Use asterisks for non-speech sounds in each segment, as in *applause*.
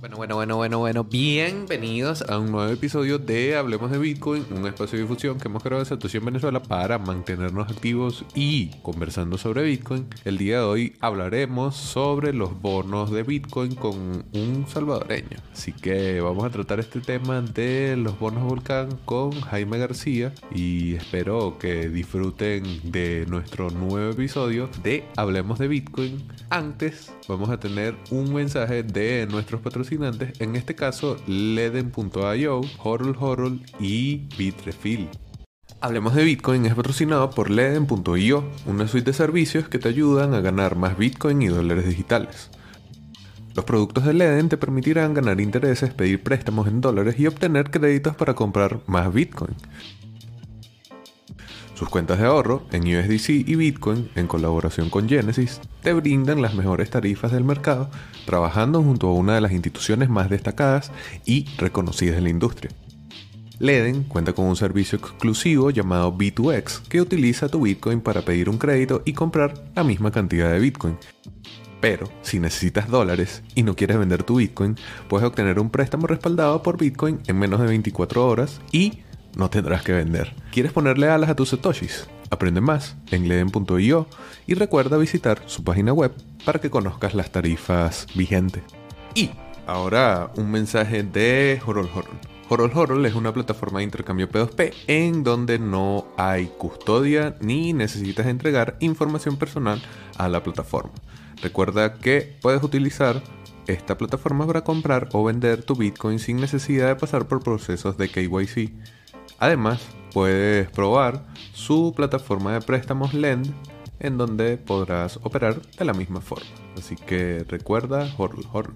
Bueno, bueno, bueno, bueno, bueno. Bienvenidos a un nuevo episodio de Hablemos de Bitcoin, un espacio de difusión que hemos creado desde en Venezuela para mantenernos activos y conversando sobre Bitcoin. El día de hoy hablaremos sobre los bonos de Bitcoin con un salvadoreño. Así que vamos a tratar este tema de los bonos Volcán con Jaime García y espero que disfruten de nuestro nuevo episodio de Hablemos de Bitcoin. Antes vamos a tener un mensaje de nuestros en este caso Leden.io, Horror y Bitrefill. Hablemos de Bitcoin es patrocinado por Leden.io, una suite de servicios que te ayudan a ganar más Bitcoin y dólares digitales. Los productos de Leden te permitirán ganar intereses, pedir préstamos en dólares y obtener créditos para comprar más Bitcoin. Sus cuentas de ahorro en USDC y Bitcoin, en colaboración con Genesis, te brindan las mejores tarifas del mercado, trabajando junto a una de las instituciones más destacadas y reconocidas en la industria. Leden cuenta con un servicio exclusivo llamado B2X que utiliza tu Bitcoin para pedir un crédito y comprar la misma cantidad de Bitcoin. Pero si necesitas dólares y no quieres vender tu Bitcoin, puedes obtener un préstamo respaldado por Bitcoin en menos de 24 horas y no tendrás que vender. ¿Quieres ponerle alas a tus satoshis? Aprende más en leden.io y recuerda visitar su página web para que conozcas las tarifas vigentes. Y ahora un mensaje de Horol Horol. Horol Horol es una plataforma de intercambio P2P en donde no hay custodia ni necesitas entregar información personal a la plataforma. Recuerda que puedes utilizar esta plataforma para comprar o vender tu Bitcoin sin necesidad de pasar por procesos de KYC. Además, puedes probar su plataforma de préstamos Lend en donde podrás operar de la misma forma. Así que recuerda, horror, horror.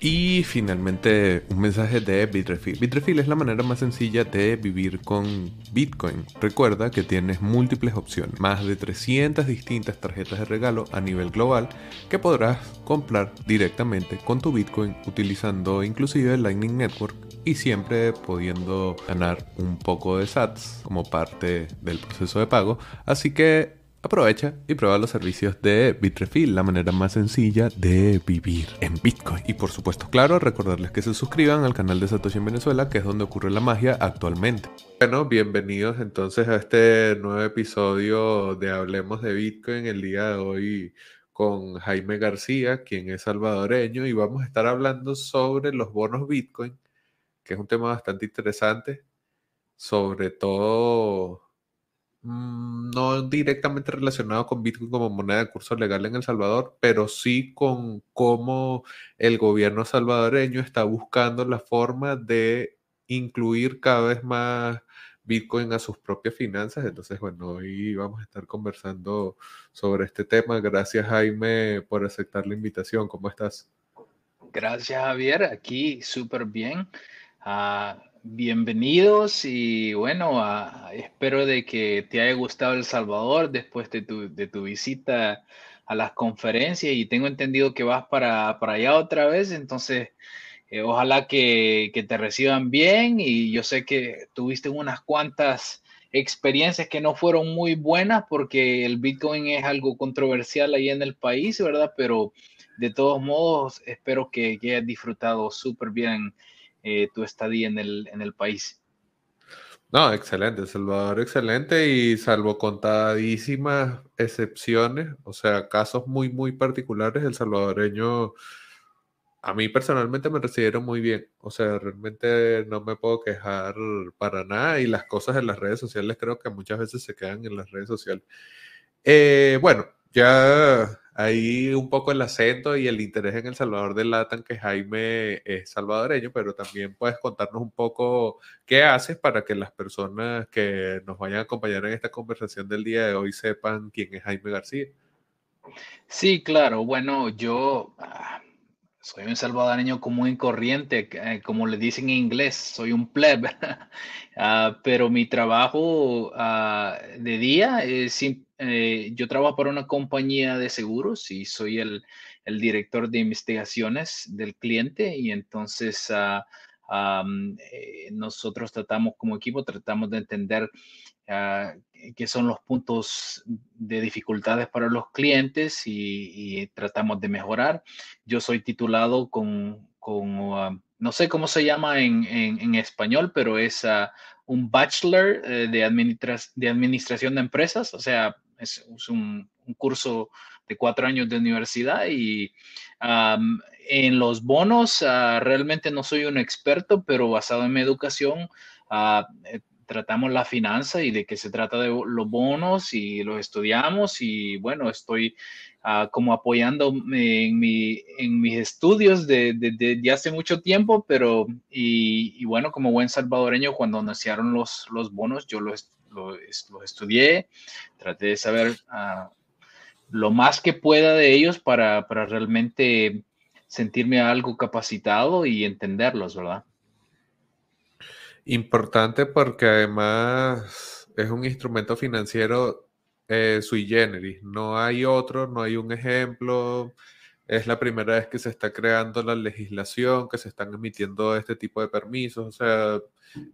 Y finalmente un mensaje de Bitrefill. Bitrefill es la manera más sencilla de vivir con Bitcoin. Recuerda que tienes múltiples opciones, más de 300 distintas tarjetas de regalo a nivel global que podrás comprar directamente con tu Bitcoin utilizando inclusive el Lightning Network y siempre pudiendo ganar un poco de sats como parte del proceso de pago. Así que aprovecha y prueba los servicios de Bitrefill, la manera más sencilla de vivir en Bitcoin. Y por supuesto, claro, recordarles que se suscriban al canal de Satoshi en Venezuela, que es donde ocurre la magia actualmente. Bueno, bienvenidos entonces a este nuevo episodio de Hablemos de Bitcoin el día de hoy con Jaime García, quien es salvadoreño, y vamos a estar hablando sobre los bonos Bitcoin que es un tema bastante interesante, sobre todo mm, no directamente relacionado con Bitcoin como moneda de curso legal en El Salvador, pero sí con cómo el gobierno salvadoreño está buscando la forma de incluir cada vez más Bitcoin a sus propias finanzas. Entonces, bueno, hoy vamos a estar conversando sobre este tema. Gracias, Jaime, por aceptar la invitación. ¿Cómo estás? Gracias, Javier. Aquí súper bien. Ah, bienvenidos y bueno, ah, espero de que te haya gustado El Salvador después de tu, de tu visita a las conferencias y tengo entendido que vas para, para allá otra vez, entonces eh, ojalá que, te reciban bien y yo sé que tuviste unas cuantas experiencias que no fueron muy buenas porque el Bitcoin es algo controversial ahí en el país, ¿verdad? Pero de todos modos, espero que, que hayas disfrutado súper bien eh, tu estadía en el, en el país. No, excelente, Salvador, excelente y salvo contadísimas excepciones, o sea, casos muy, muy particulares, el salvadoreño, a mí personalmente me recibieron muy bien, o sea, realmente no me puedo quejar para nada y las cosas en las redes sociales creo que muchas veces se quedan en las redes sociales. Eh, bueno, ya ahí un poco el acento y el interés en El Salvador delatan que Jaime es salvadoreño, pero también puedes contarnos un poco qué haces para que las personas que nos vayan a acompañar en esta conversación del día de hoy sepan quién es Jaime García. Sí, claro. Bueno, yo ah, soy un salvadoreño común y corriente, eh, como le dicen en inglés, soy un pleb, *laughs* ah, pero mi trabajo ah, de día es eh, yo trabajo para una compañía de seguros y soy el, director de investigaciones del cliente y entonces ah, eh, nosotros tratamos como equipo, tratamos de entender uh, qué son los puntos de dificultades para los clientes y, tratamos de mejorar. Yo soy titulado con, um, no sé cómo se llama en, español, pero es uh, un bachelor eh, de, administración de empresas, o sea, es, un, curso de cuatro años de universidad y um, en los bonos uh, realmente no soy un experto, pero basado en mi educación, uh, tratamos la finanza y de qué se trata de los bonos y los estudiamos y bueno, estoy ah, como apoyando en, mi, en mis estudios de, de, hace mucho tiempo, pero y, bueno, como buen salvadoreño, cuando anunciaron los, los bonos, yo los, los, estudié, traté de saber ah, lo más que pueda de ellos para, para realmente sentirme algo capacitado y entenderlos, ¿verdad? Importante porque además es un instrumento financiero eh, sui generis. No hay otro, no hay un ejemplo. Es la primera vez que se está creando la legislación, que se están emitiendo este tipo de permisos. O sea,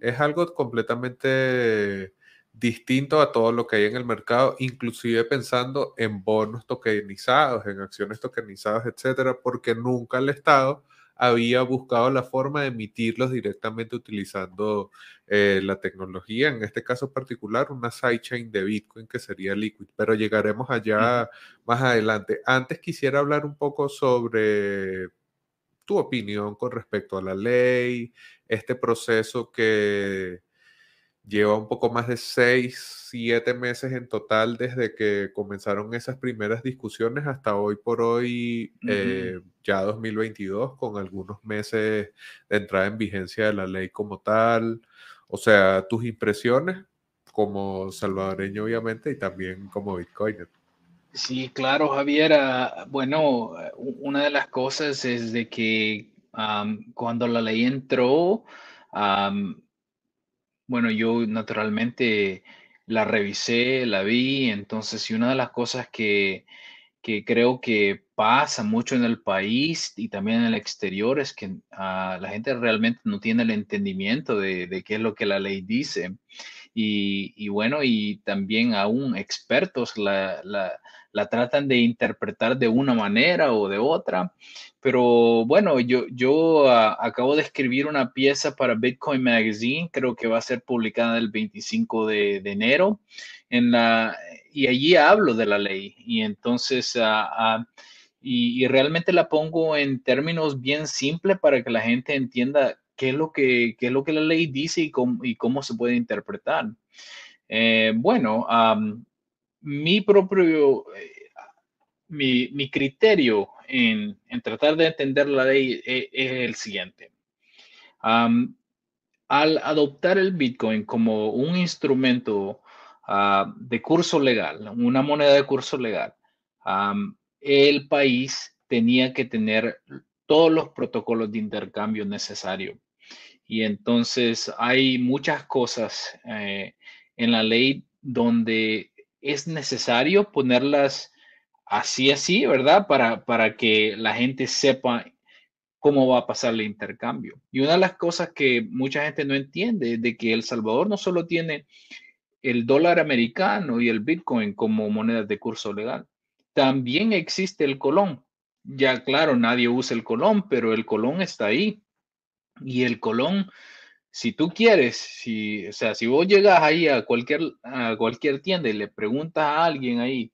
es algo completamente distinto a todo lo que hay en el mercado, inclusive pensando en bonos tokenizados, en acciones tokenizadas, etcétera, porque nunca el Estado había buscado la forma de emitirlos directamente utilizando eh, la tecnología, en este caso particular, una sidechain de Bitcoin que sería Liquid, pero llegaremos allá más adelante. Antes quisiera hablar un poco sobre tu opinión con respecto a la ley, este proceso que lleva un poco más de seis, siete meses en total desde que comenzaron esas primeras discusiones hasta hoy por hoy, eh, ya 2022, con algunos meses de entrada en vigencia de la ley como tal. O sea, tus impresiones como salvadoreño, obviamente, y también como bitcoiner. Sí, claro, Javier. Ah, bueno, una de las cosas es de que cuando la ley entró, bueno, yo naturalmente la revisé, la vi, entonces, y una de las cosas que, creo que pasa mucho en el país y también en el exterior es que ah, la gente realmente no tiene el entendimiento de, qué es lo que la ley dice. Y, bueno, y también aún expertos la, la tratan de interpretar de una manera o de otra. Pero bueno, yo, yo ah, acabo de escribir una pieza para Bitcoin Magazine, creo que va a ser publicada el 25 de, enero, en la, y allí hablo de la ley. Y entonces, ah, ah, y, realmente la pongo en términos bien simples para que la gente entienda qué es lo que, qué es lo que la ley dice y cómo, y cómo se puede interpretar. Eh, bueno, mi propio, eh, mi, criterio en, tratar de entender la ley e, es, el siguiente. al adoptar el Bitcoin como un instrumento ah, de curso legal, una moneda de curso legal, el país tenía que tener todos los protocolos de intercambio necesarios. Y entonces hay muchas cosas eh, en la ley donde es necesario ponerlas así, así, ¿verdad? Para, para que la gente sepa cómo va a pasar el intercambio. Y una de las cosas que mucha gente no entiende es de que El Salvador no solo tiene el dólar americano y el Bitcoin como monedas de curso legal, también existe el colón. Ya claro, nadie usa el colón, pero el colón está ahí. Y el colón si tú quieres, si, o sea, si vos llegas ahí a cualquier, a cualquier tienda y le preguntas a alguien ahí,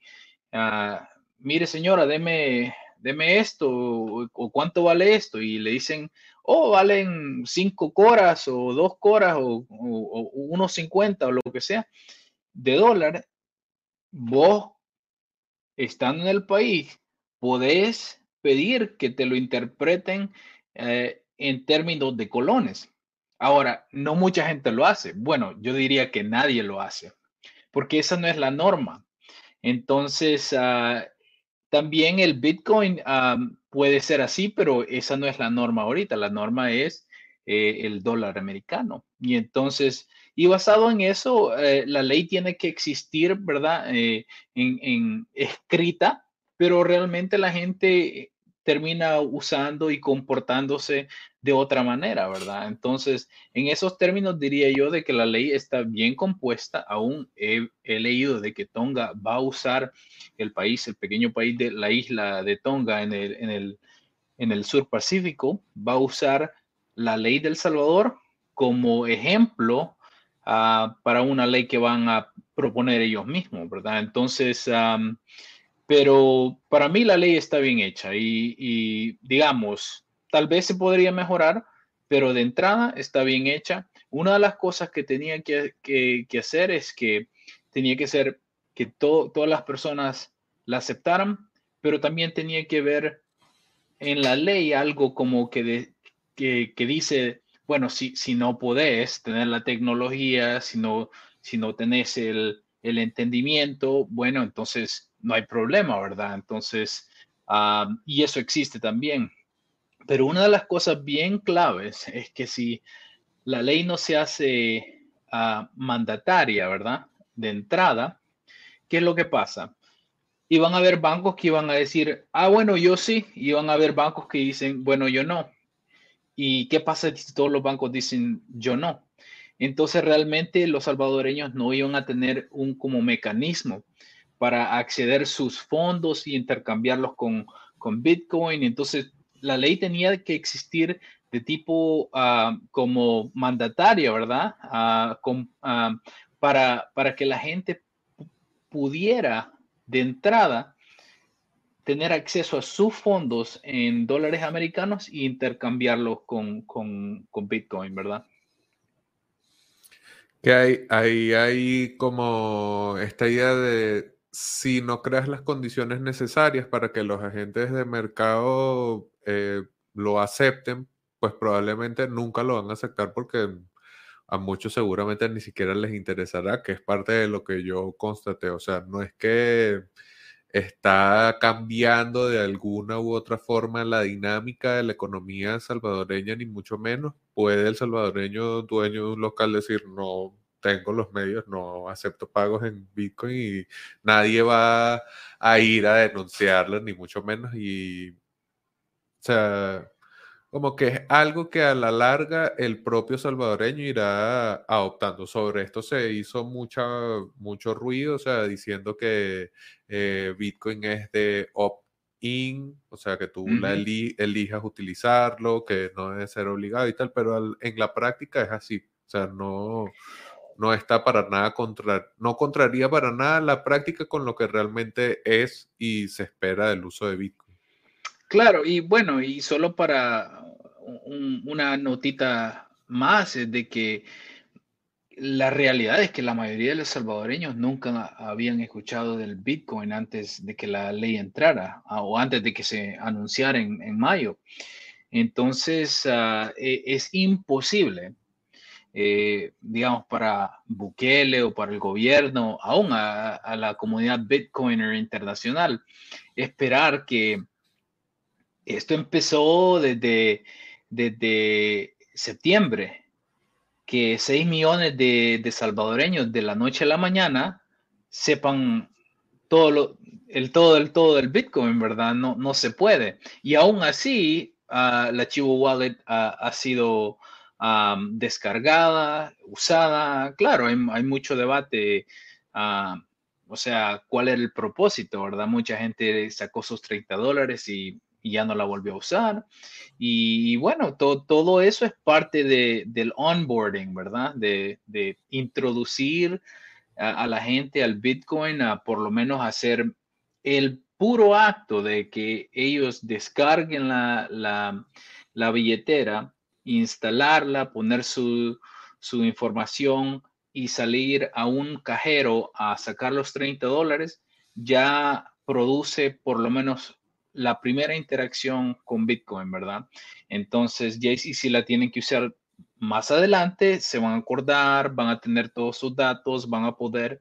ah, mire señora, deme, deme esto, o, cuánto vale esto, y le dicen, oh, valen cinco coras, o dos coras, o, o, unos cincuenta, o lo que sea, de dólar, vos, estando en el país, podés pedir que te lo interpreten eh, en términos de colones. Ahora, no mucha gente lo hace. Bueno, yo diría que nadie lo hace, porque esa no es la norma. Entonces, ah, también el Bitcoin puede ser así, pero esa no es la norma ahorita. La norma es eh, el dólar americano. Y entonces, y basado en eso, eh, la ley tiene que existir, ¿verdad? Eh, en, escrita, pero realmente la gente termina usando y comportándose de otra manera, ¿verdad? Entonces, en esos términos diría yo de que la ley está bien compuesta. Aún he, leído de que Tonga va a usar el país, el pequeño país de la isla de Tonga en el, en el, en el sur Pacífico va a usar la ley del Salvador como ejemplo ah, para una ley que van a proponer ellos mismos, ¿verdad? Entonces, pero para mí la ley está bien hecha y, digamos, tal vez se podría mejorar, pero de entrada está bien hecha. Una de las cosas que tenía que, que, hacer es que tenía que ser que todas las personas la aceptaran, pero también tenía que ver en la ley algo como que, que, que, dice, bueno, si, si no podés tener la tecnología, si no, si no tenés el, el entendimiento, bueno, entonces no hay problema, ¿verdad? Entonces, ah, y eso existe también. Pero una de las cosas bien claves es que si la ley no se hace ah, mandataria, ¿verdad? De entrada, ¿qué es lo que pasa? Y van a haber bancos que van a decir, ah, bueno, yo sí, y van a haber bancos que dicen, bueno, yo no. ¿Y qué pasa si todos los bancos dicen, yo no? Entonces realmente los salvadoreños no iban a tener un como mecanismo para acceder sus fondos y intercambiarlos con, con Bitcoin. Entonces la ley tenía que existir de tipo ah, como mandataria, ¿verdad? Ah, ah, para, para que la gente pudiera de entrada tener acceso a sus fondos en dólares americanos e intercambiarlos con, con, con Bitcoin, ¿verdad? Que hay, hay, hay como esta idea de si no creas las condiciones necesarias para que los agentes de mercado eh, lo acepten, pues probablemente nunca lo van a aceptar porque a muchos seguramente ni siquiera les interesará, que es parte de lo que yo constaté. O sea, no es que está cambiando de alguna u otra forma la dinámica de la economía salvadoreña, ni mucho menos. Puede el salvadoreño dueño de un local decir, no tengo los medios, no acepto pagos en Bitcoin y nadie va a ir a denunciarlo, ni mucho menos. Y, o sea, como que es algo que a la larga el propio salvadoreño irá adoptando. Sobre esto se hizo mucha, mucho ruido, o sea, diciendo que eh, Bitcoin es de opt-in, o sea, que tú la elijas utilizarlo, que no debe ser obligado y tal, pero en la práctica es así. O sea, no, no está para nada contra, no contraría para nada la práctica con lo que realmente es y se espera del uso de Bitcoin. Claro, y bueno, y solo para una notita más es de que la realidad es que la mayoría de los salvadoreños nunca habían escuchado del Bitcoin antes de que la ley entrara ah, o antes de que se anunciara en, mayo. Entonces, ah, e, es imposible, eh, digamos, para Bukele o para el gobierno, aún a, a la comunidad Bitcoiner internacional, esperar que esto empezó desde, desde septiembre, que 6 millones de, salvadoreños de la noche a la mañana sepan todo lo, el todo del todo del Bitcoin, ¿verdad? No, no se puede. Y aún así, uh, la Chivo Wallet ha sido descargada, usada. Claro, hay, mucho debate. o sea, ¿cuál era el propósito, verdad? Mucha gente sacó sus 30 dólares y ya no la volvió a usar. Y, bueno, todo eso es parte de, del onboarding, ¿verdad? De, de introducir a, la gente al Bitcoin a por lo menos hacer el puro acto de que ellos descarguen la, la, la billetera, instalarla, poner su, su información y salir a un cajero a sacar los 30 dólares, ya produce por lo menos la primera interacción con Bitcoin, ¿verdad? Entonces, ya si la tienen que usar más adelante, se van a acordar, van a tener todos sus datos, van a poder,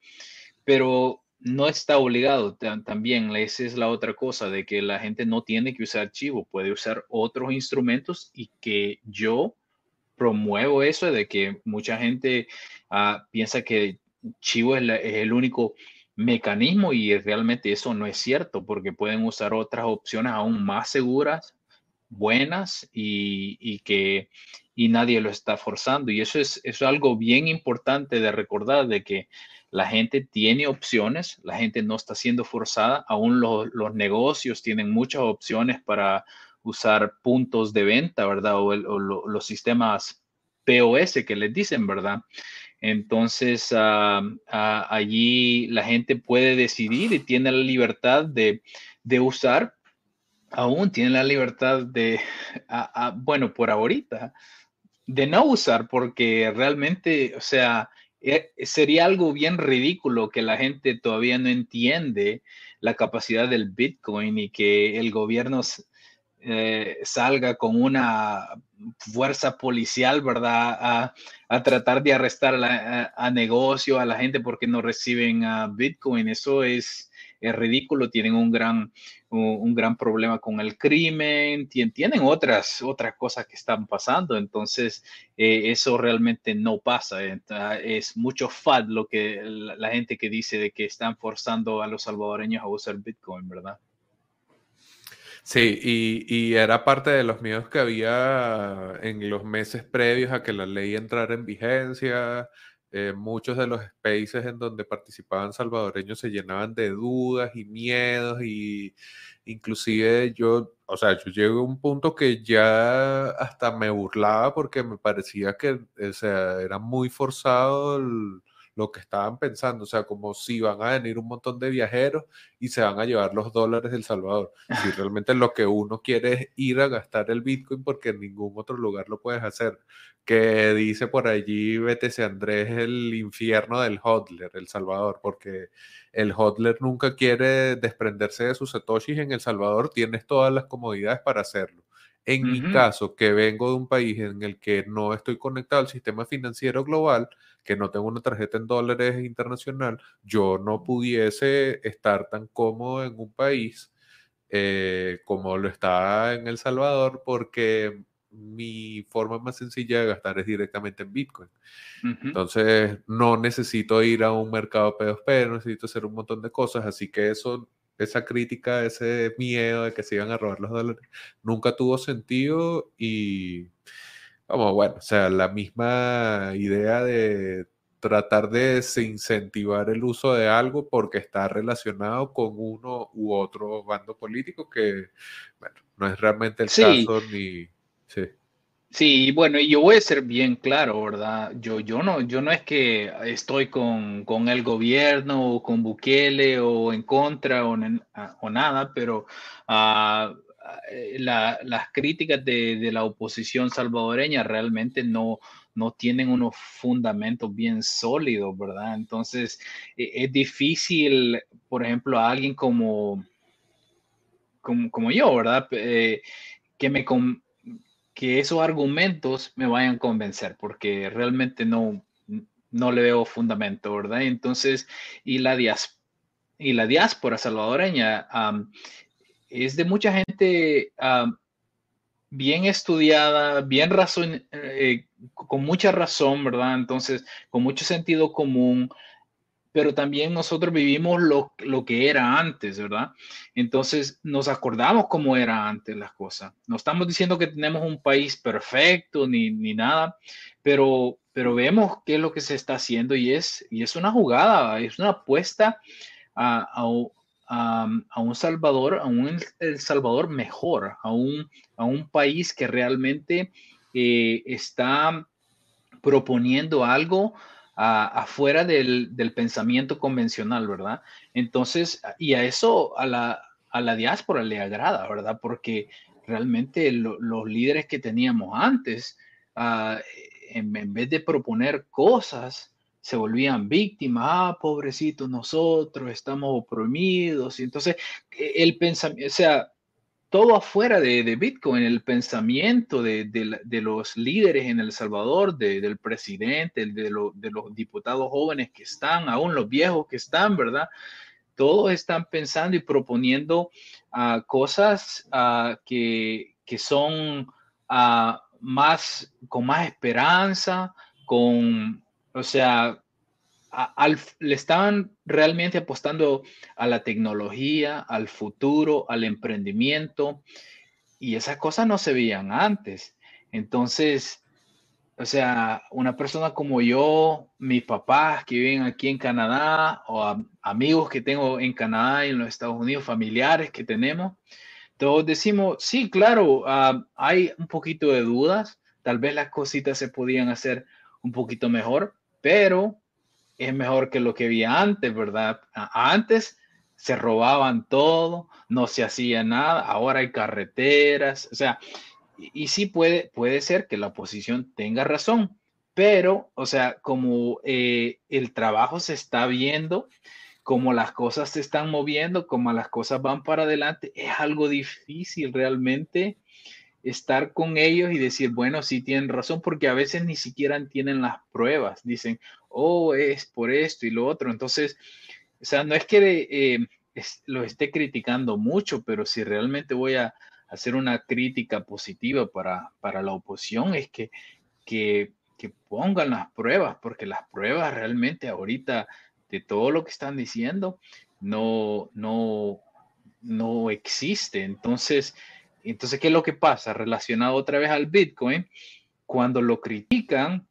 pero no está obligado también. Esa es la otra cosa, de que la gente no tiene que usar archivo, puede usar otros instrumentos y que yo promuevo eso de que mucha gente ah, piensa que Chivo es, el único mecanismo y realmente eso no es cierto porque pueden usar otras opciones aún más seguras, buenas y, que y nadie lo está forzando. Y eso es, es algo bien importante de recordar de que la gente tiene opciones, la gente no está siendo forzada, aún los, los negocios tienen muchas opciones para usar puntos de venta, ¿verdad? O, los sistemas POS que les dicen, ¿verdad? Entonces, allí la gente puede decidir y tiene la libertad de, usar, aún tiene la libertad de, bueno, por ahorita, de no usar, porque realmente, o sea, eh, sería algo bien ridículo que la gente todavía no entiende la capacidad del Bitcoin y que el gobierno eh, salga con una fuerza policial, ¿verdad? A, tratar de arrestar a, negocio, a la gente porque no reciben Bitcoin. Eso es, es ridículo. Tienen un gran, un, gran problema con el crimen, tienen otras, otras cosas que están pasando, entonces eh, eso realmente no pasa. Es mucho FAD lo que la, gente que dice de que están forzando a los salvadoreños a usar Bitcoin, ¿verdad? Sí, y, y, era parte de los miedos que había en los meses previos a que la ley entrara en vigencia, eh, muchos de los spaces en donde participaban salvadoreños se llenaban de dudas y miedos y inclusive yo, o sea, yo llegué a un punto que ya hasta me burlaba porque me parecía que, o sea, era muy forzado el, lo que estaban pensando, o sea, como si van a venir un montón de viajeros y se van a llevar los dólares del Salvador. Si *laughs* realmente lo que uno quiere es ir a gastar el Bitcoin porque en ningún otro lugar lo puedes hacer. Que dice por allí BTC Andrés el infierno del hodler, El Salvador, porque el hodler nunca quiere desprenderse de sus satoshis en El Salvador, tienes todas las comodidades para hacerlo. En mi caso, que vengo de un país en el que no estoy conectado al sistema financiero global, que no tengo una tarjeta en dólares internacional, yo no pudiese estar tan cómodo en un país eh, como lo está en El Salvador, porque mi forma más sencilla de gastar es directamente en Bitcoin. Entonces, no necesito ir a un mercado P2P, no necesito hacer un montón de cosas, así que eso esa crítica, ese miedo de que se iban a robar los dólares, nunca tuvo sentido y como bueno, o sea, la misma idea de tratar de desincentivar el uso de algo porque está relacionado con uno u otro bando político que, bueno, no es realmente el caso ni... Sí. Sí, bueno, yo voy a ser bien claro, ¿verdad? Yo, yo, no, yo no es que estoy con, el gobierno o con Bukele o en contra o, o nada, pero uh, las críticas de, la oposición salvadoreña realmente no, no tienen unos fundamentos bien sólidos, ¿verdad? Entonces, e, es difícil, por ejemplo, a alguien como, como, yo, ¿verdad? Eh, que me que esos argumentos me vayan a convencer, porque realmente no, no le veo fundamento, ¿verdad? Entonces, y la, y la diáspora salvadoreña es de mucha gente bien estudiada, bien razón, eh, con mucha razón, ¿verdad? Entonces, con mucho sentido común, pero también nosotros vivimos lo, que era antes, ¿verdad? Entonces nos acordamos cómo era antes las cosas. No estamos diciendo que tenemos un país perfecto ni, nada, pero, pero vemos qué es lo que se está haciendo y es, y es una jugada, es una apuesta a, a, un Salvador, a un El Salvador mejor, a un, a un país que realmente eh, está proponiendo algo afuera del, pensamiento convencional, ¿verdad? Entonces, y a eso, a la, a la diáspora le agrada, ¿verdad? Porque realmente los líderes que teníamos antes, ah, en, vez de proponer cosas, se volvían víctimas, ah, pobrecitos nosotros, estamos oprimidos, y entonces e, el pensamiento, o sea, todo afuera de, Bitcoin, el pensamiento de, los líderes en El Salvador, del presidente, de, los diputados jóvenes que están, aún los viejos que están, ¿verdad? Todos están pensando y proponiendo ah, cosas ah, que, son ah, más, con más esperanza, con, o sea, le estaban realmente apostando a la tecnología, al futuro, al emprendimiento, y esas cosas no se veían antes. Entonces, o sea, una persona como yo, mis papás que viven aquí en Canadá, o amigos que tengo en Canadá y en los Estados Unidos, familiares que tenemos, todos decimos, sí, claro, ah, hay un poquito de dudas, tal vez las cositas se podían hacer un poquito mejor, pero es mejor que lo que había antes, ¿verdad? Antes se robaban todo, no se hacía nada, ahora hay carreteras, o sea, y, sí puede, puede ser que la oposición tenga razón, pero, o sea, como eh, el trabajo se está viendo, como las cosas se están moviendo, como las cosas van para adelante, es algo difícil realmente estar con ellos y decir, bueno, sí tienen razón, porque a veces ni siquiera tienen las pruebas. Dicen, oh, es por esto y lo otro. Entonces, o sea, no es que eh, lo esté criticando mucho, pero si realmente voy a hacer una crítica positiva para, para la oposición, es que, que, que pongan las pruebas, porque las pruebas realmente ahorita de todo lo que están diciendo no, no, no existe. Entonces, entonces, ¿qué es lo que pasa? Relacionado otra vez al Bitcoin, cuando lo critican,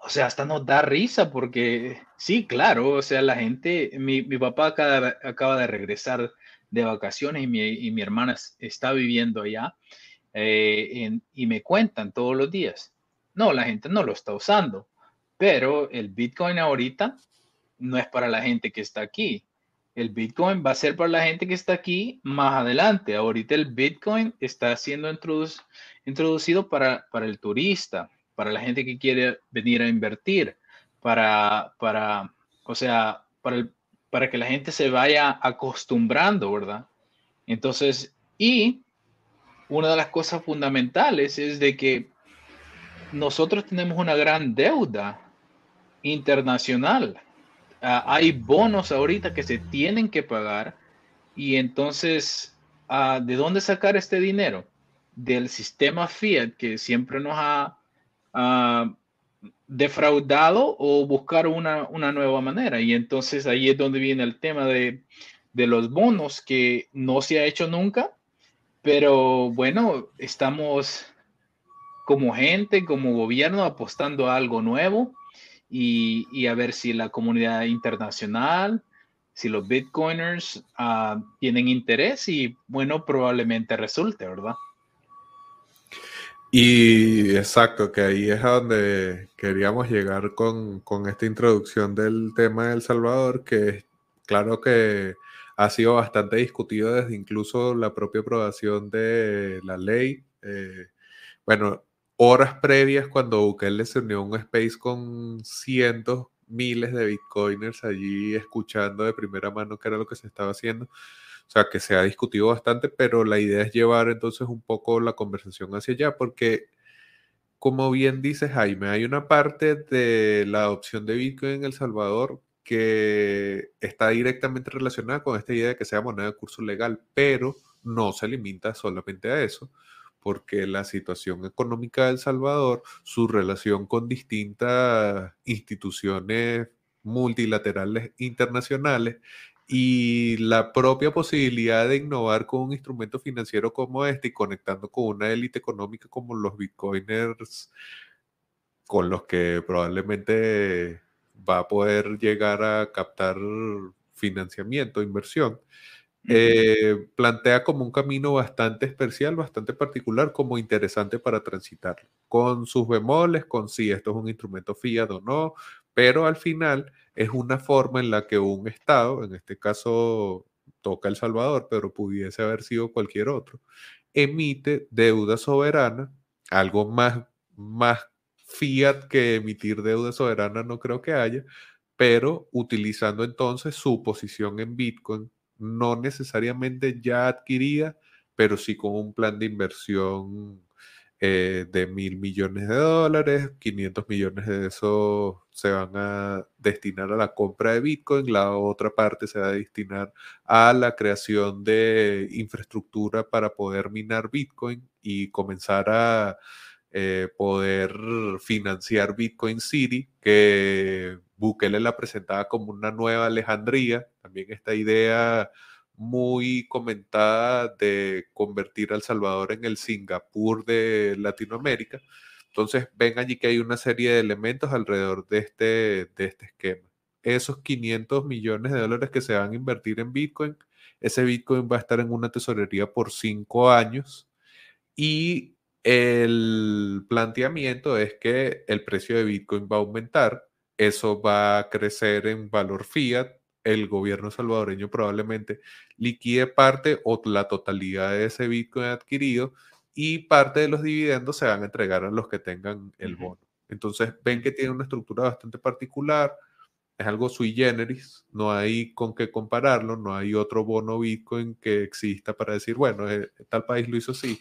o sea, hasta nos da risa porque sí, claro, o sea, la gente, mi, papá acaba, de regresar de vacaciones y mi, hermana está viviendo allá eh, y me cuentan todos los días. No, la gente no lo está usando, pero el Bitcoin ahorita no es para la gente que está aquí. El Bitcoin va a ser para la gente que está aquí más adelante. Ahorita el Bitcoin está siendo introducido para, para el turista, para la gente que quiere venir a invertir, para, para o sea, para, para que la gente se vaya acostumbrando, ¿verdad? Entonces, y una de las cosas fundamentales es de que nosotros tenemos una gran deuda internacional Ah, hay bonos ahorita que se tienen que pagar y entonces, ah, ¿de dónde sacar este dinero? Del sistema fiat que siempre nos ha ah, defraudado o buscar una, una, nueva manera. Y entonces ahí es donde viene el tema de, de los bonos que no se ha hecho nunca, pero bueno, estamos como gente, como gobierno apostando a algo nuevo y, a ver si la comunidad internacional, si los bitcoiners ah, tienen interés y bueno, probablemente resulte, ¿verdad? Y exacto, que ahí es a donde queríamos llegar con, con esta introducción del tema de El Salvador, que claro que ha sido bastante discutido desde incluso la propia aprobación de la ley. Eh, bueno, horas previas cuando Bukele se unió a un space con cientos, miles de bitcoiners allí escuchando de primera mano qué era lo que se estaba haciendo. O sea, que se ha discutido bastante, pero la idea es llevar entonces un poco la conversación hacia allá, porque como bien dice Jaime, hay una parte de la adopción de Bitcoin en El Salvador que está directamente relacionada con esta idea de que sea moneda de curso legal, pero no se limita solamente a eso, porque la situación económica de El Salvador, su relación con distintas instituciones multilaterales internacionales y la propia posibilidad de innovar con un instrumento financiero como este y conectando con una élite económica como los bitcoiners, con los que probablemente va a poder llegar a captar financiamiento, inversión, eh, plantea como un camino bastante especial, bastante particular, como interesante para transitar, con sus bemoles, con si esto es un instrumento fiat o no, pero al final es una forma en la que un Estado, en este caso toca El Salvador, pero pudiese haber sido cualquier otro, emite deuda soberana, algo más, más fiat que emitir deuda soberana no creo que haya, pero utilizando entonces su posición en Bitcoin no necesariamente ya adquirida, pero sí con un plan de inversión eh, de mil millones de dólares, 500 millones de eso se van a destinar a la compra de Bitcoin, la otra parte se va a destinar a la creación de infraestructura para poder minar Bitcoin y comenzar a eh, poder financiar Bitcoin City, que Bukele la presentaba como una nueva Alejandría, también esta idea muy comentada de convertir a El Salvador en el Singapur de Latinoamérica. Entonces ven allí que hay una serie de elementos alrededor de este, de este esquema. Esos 500 millones de dólares que se van a invertir en Bitcoin ese Bitcoin va a estar en una tesorería por cinco años y el planteamiento es que el precio de Bitcoin va a aumentar, eso va a crecer en valor fiat, el gobierno salvadoreño probablemente liquide parte o la totalidad de ese Bitcoin adquirido y parte de los dividendos se van a entregar a los que tengan el bono. Entonces ven que tiene una estructura bastante particular, es algo sui generis, no hay con qué compararlo, no hay otro bono Bitcoin que exista para decir, bueno, eh, tal país lo hizo así.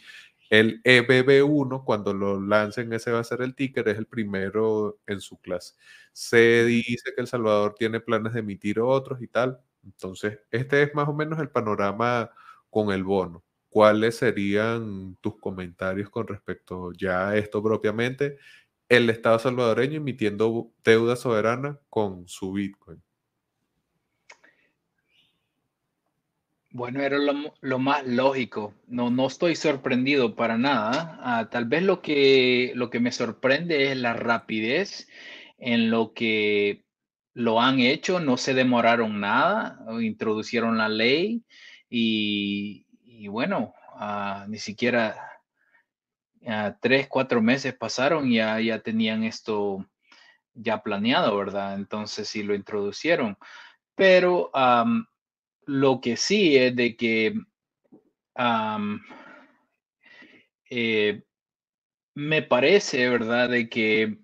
El EBB1, cuando lo lancen, ese va a ser el ticker, es el primero en su clase. Se dice que El Salvador tiene planes de emitir otros y tal. Entonces, este es más o menos el panorama con el bono. ¿Cuáles serían tus comentarios con respecto ya a esto propiamente? El Estado salvadoreño emitiendo deuda soberana con su Bitcoin. Bueno, era lo, más lógico. No, no estoy sorprendido para nada. Ah, tal vez lo que, lo que me sorprende es la rapidez en lo que lo han hecho. No se demoraron nada, introducieron la ley y, bueno, ah, ni siquiera ah, tres, cuatro meses pasaron y ya, ya tenían esto ya planeado, ¿verdad? Entonces sí lo introducieron. Pero lo que sí es de que eh, me parece, ¿verdad? De que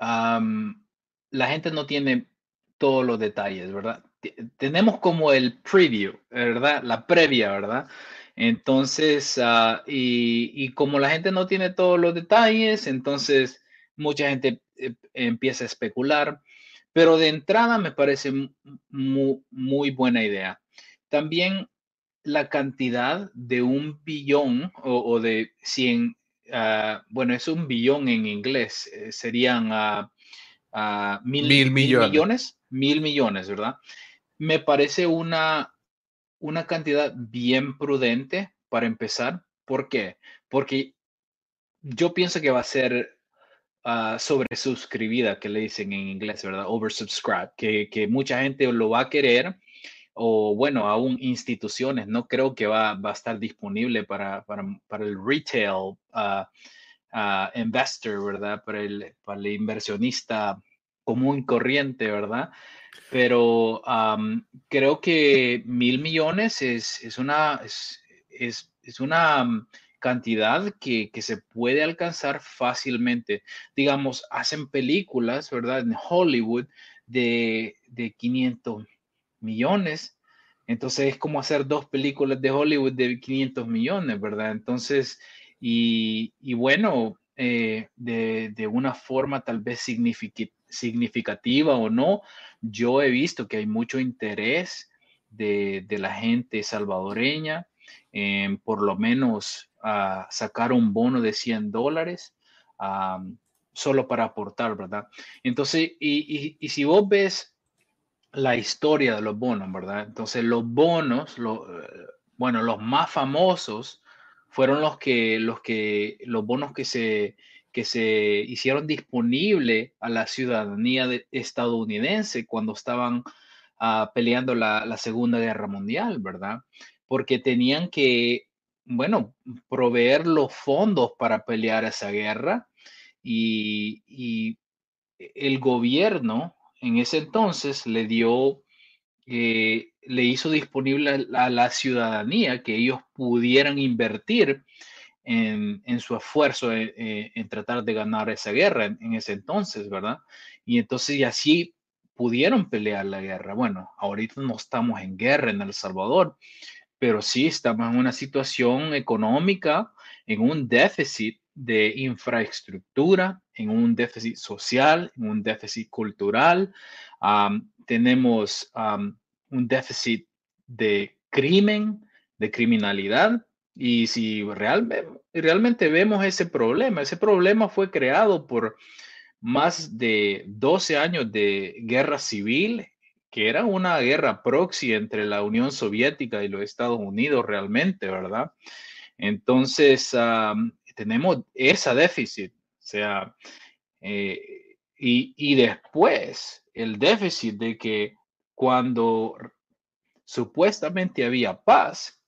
la gente no tiene todos los detalles, ¿verdad? tenemos como el preview, ¿verdad? La previa, ¿verdad? Entonces, ah, y, como la gente no tiene todos los detalles, entonces mucha gente eh, empieza a especular. Pero de entrada me parece muy, buena idea. También la cantidad de un billón o, de 100, ah, bueno, es un billón en inglés, eh, serían uh, mil, millones. Mil millones, ¿verdad? Me parece una, una cantidad bien prudente para empezar. ¿Por qué? Porque yo pienso que va a ser uh, sobresuscribida, que le dicen en inglés, ¿verdad? Oversubscribed, que, que mucha gente lo va a querer o bueno, aún instituciones, no creo que va, va a estar disponible para, para, para el retail uh, investor, ¿verdad? Para el, para el inversionista común corriente, ¿verdad? Pero creo que mil millones es, es una, es, es, es una cantidad que, se puede alcanzar fácilmente. Digamos, hacen películas, ¿verdad? En Hollywood de, de 500 millones. Entonces es como hacer dos películas de Hollywood de 500 millones, ¿verdad? Entonces, y, bueno, eh, de, una forma tal vez significativa o no, yo he visto que hay mucho interés de, de la gente salvadoreña en por lo menos a sacar un bono de 100 dólares solo para aportar, ¿verdad? Entonces, y, si vos ves la historia de los bonos, ¿verdad? Entonces, los bonos, bueno, los más famosos fueron los que, los que, los bonos que se, que se hicieron disponible a la ciudadanía estadounidense cuando estaban ah, peleando la Segunda Guerra Mundial, ¿verdad? Porque tenían que bueno, proveer los fondos para pelear esa guerra y, el gobierno en ese entonces le dio, eh, le hizo disponible a la ciudadanía que ellos pudieran invertir en, su esfuerzo en, tratar de ganar esa guerra en, en, ese entonces, ¿verdad? Y entonces y así pudieron pelear la guerra. Bueno, ahorita no estamos en guerra en El Salvador, pero sí estamos en una situación económica, en un déficit de infraestructura, en un déficit social, en un déficit cultural. tenemos un déficit de crimen, de criminalidad. Y si realmente vemos ese problema, ese problema fue creado por más de 12 años de guerra civil que era una guerra proxy entre la Unión Soviética y los Estados Unidos realmente, ¿verdad? Entonces, tenemos esa déficit, o sea, eh, y, y, después el déficit de que cuando supuestamente había paz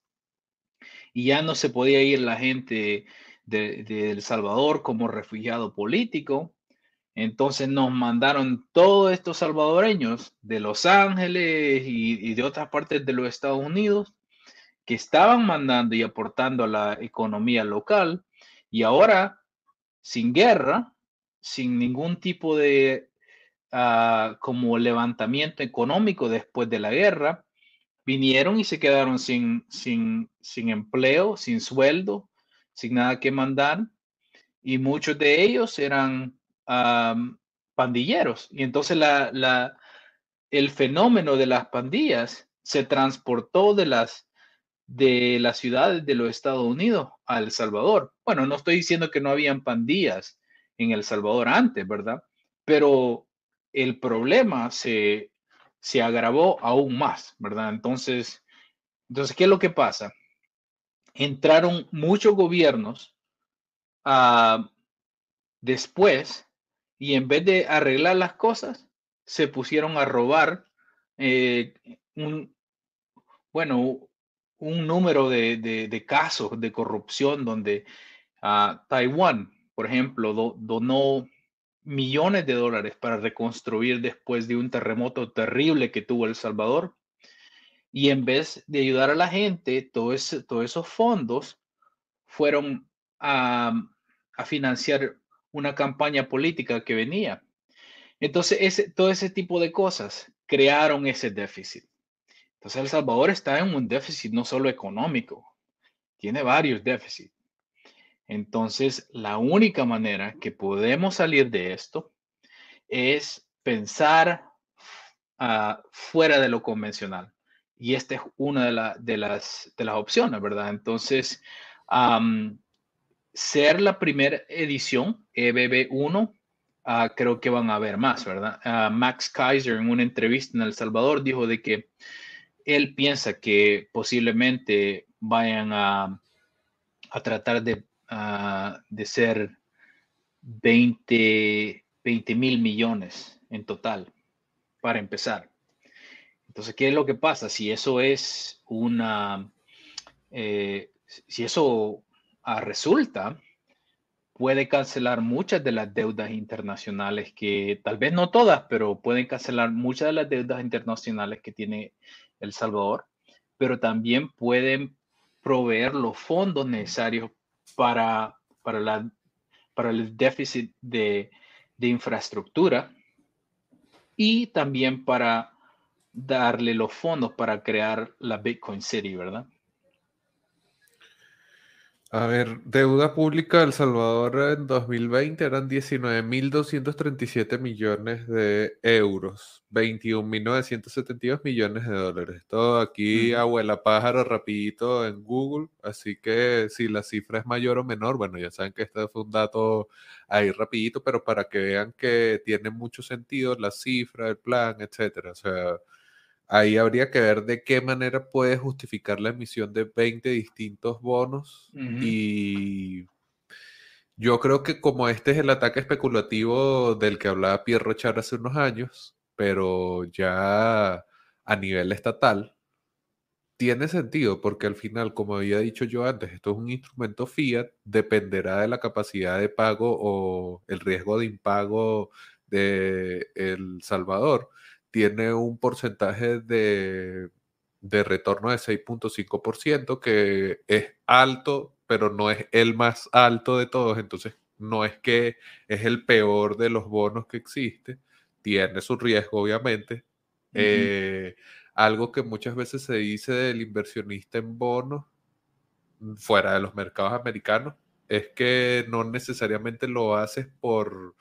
y ya no se podía ir la gente de, El Salvador como refugiado político. Entonces nos mandaron todos estos salvadoreños de Los Ángeles y, de otras partes de los Estados Unidos que estaban mandando y aportando a la economía local y ahora sin guerra, sin ningún tipo de ah, como levantamiento económico después de la guerra, vinieron y se quedaron sin, sin, sin empleo, sin sueldo, sin nada que mandar. Y muchos de ellos eran pandilleros. Y entonces la, el fenómeno de las pandillas se transportó de las, de las ciudades de los Estados Unidos a El Salvador. Bueno, no estoy diciendo que no habían pandillas en El Salvador antes, ¿verdad? Pero el problema se, se agravó aún más, ¿verdad? Entonces, entonces, ¿qué es lo que pasa? Entraron muchos gobiernos uh, después y en vez de arreglar las cosas, se pusieron a robar eh, un, bueno, un número de, de, casos de corrupción donde uh, Taiwán, por ejemplo, donó millones de dólares para reconstruir después de un terremoto terrible que tuvo El Salvador. Y en vez de ayudar a la gente, todo todos esos fondos fueron a, a, financiar una campaña política que venía. Entonces, ese, todo ese tipo de cosas crearon ese déficit. Entonces, El Salvador está en un déficit no solo económico, tiene varios déficits. Entonces, la única manera que podemos salir de esto es pensar ah, fuera de lo convencional. Y esta es una de, las, de las opciones, ¿verdad? Entonces, ser la primera edición, EBB1, ah, creo que van a haber más, ¿verdad? Ah, Max Kaiser en una entrevista en El Salvador dijo de que él piensa que posiblemente vayan a, a tratar de de ser 20, mil millones en total para empezar. Entonces, ¿qué es lo que pasa? Si eso es una, eh, si eso ah, resulta, puede cancelar muchas de las deudas internacionales que, tal vez no todas, pero pueden cancelar muchas de las deudas internacionales que tiene El Salvador, pero también pueden proveer los fondos necesarios para, para, la, para el déficit de, de infraestructura y también para darle los fondos para crear la Bitcoin City, ¿verdad? A ver, deuda pública de El Salvador en 2020 eran 19.237 millones de euros, 21.972 millones de dólares. Todo aquí, abuela pájaro, rapidito en Google. Así que si la cifra es mayor o menor, bueno, ya saben que este fue un dato ahí rapidito, pero para que vean que tiene mucho sentido la cifra, el plan, etcétera. O sea, Ahí habría que ver de qué manera puede justificar la emisión de 20 distintos bonos. Y yo creo que como este es el ataque especulativo del que hablaba Pierre Rochard hace unos años, pero ya a nivel estatal, tiene sentido porque al final, como había dicho yo antes, esto es un instrumento fiat, dependerá de la capacidad de pago o el riesgo de impago de El Salvador tiene un porcentaje de, retorno de 6.5%, que es alto, pero no es el más alto de todos, entonces no es que es el peor de los bonos que existe, tiene su riesgo, obviamente. Eh, algo que muchas veces se dice del inversionista en bonos fuera de los mercados americanos es que no necesariamente lo haces por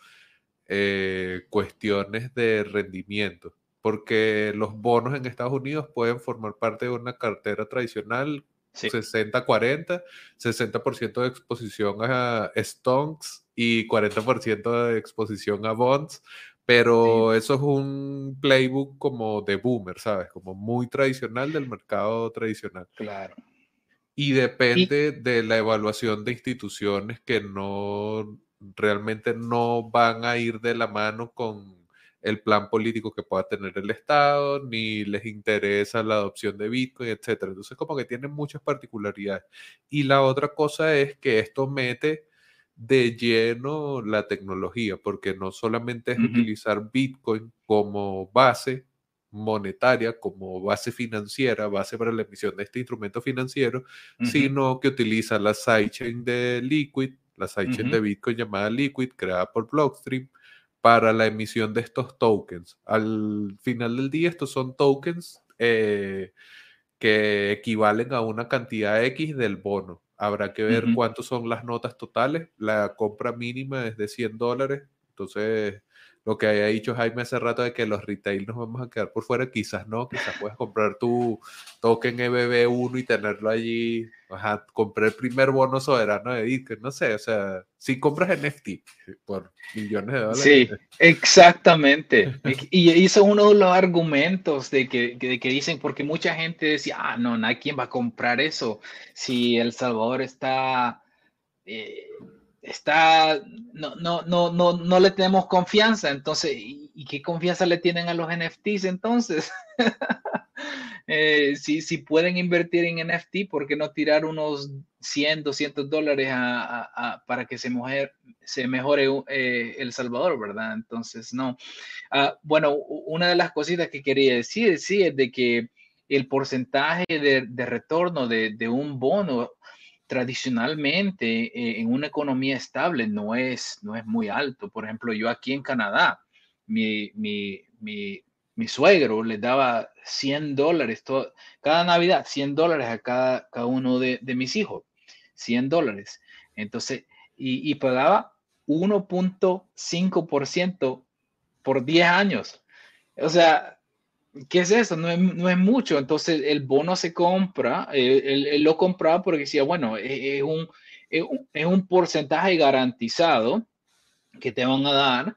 eh, cuestiones de rendimiento, porque los bonos en Estados Unidos pueden formar parte de una cartera tradicional 60-40, 60% de exposición a stonks y 40% de exposición a bonds, pero eso es un playbook como de boomer, ¿sabes? Como muy tradicional del mercado tradicional. Claro. Y depende de la evaluación de instituciones que no realmente no van a ir de la mano con el plan político que pueda tener el Estado, ni les interesa la adopción de Bitcoin, etc. Entonces como que tienen muchas particularidades. Y la otra cosa es que esto mete de lleno la tecnología, porque no solamente es utilizar Bitcoin como base monetaria, como base financiera, base para la emisión de este instrumento financiero, sino que utiliza la sidechain de Liquid, la sidechain de Bitcoin llamada Liquid, creada por Blockstream, para la emisión de estos tokens. Al final del día, estos son tokens eh, que equivalen a una cantidad X del bono. Habrá que ver cuántos son las notas totales. La compra mínima es de 100 dólares. Entonces, lo que había dicho Jaime hace rato de que los retail nos vamos a quedar por fuera, quizás no, quizás puedes comprar tu token EBB1 y tenerlo allí, ajá, comprar el primer bono soberano de Bitcoin, no sé, o sea, si compras NFT por millones de dólares. Sí, exactamente. y eso es uno de los argumentos de que, de que dicen, porque mucha gente decía, ah, no, nadie va a comprar eso si El Salvador está... Eh, está, no, no, no, no, no le tenemos confianza, entonces, ¿y, qué confianza le tienen a los NFTs entonces? *laughs* eh, si, si, pueden invertir en NFT, ¿por qué no tirar unos 100, 200 dólares a, para que se, mejore, se mejore eh, El Salvador, verdad? Entonces, no. Ah, bueno, una de las cositas que quería decir, sí, es de que el porcentaje de, de retorno de, de un bono tradicionalmente eh, en una economía estable no es, no es muy alto. Por ejemplo, yo aquí en Canadá, mi, mi, mi, suegro le daba 100 dólares cada Navidad, 100 dólares a cada, cada uno de, de, mis hijos, 100 dólares. Entonces, y, y pagaba 1.5% por 10 años. O sea, ¿qué es eso? No es, no es, mucho. Entonces el bono se compra, él, lo compraba porque decía, bueno, e, es, un, es, un, porcentaje garantizado que te van a dar.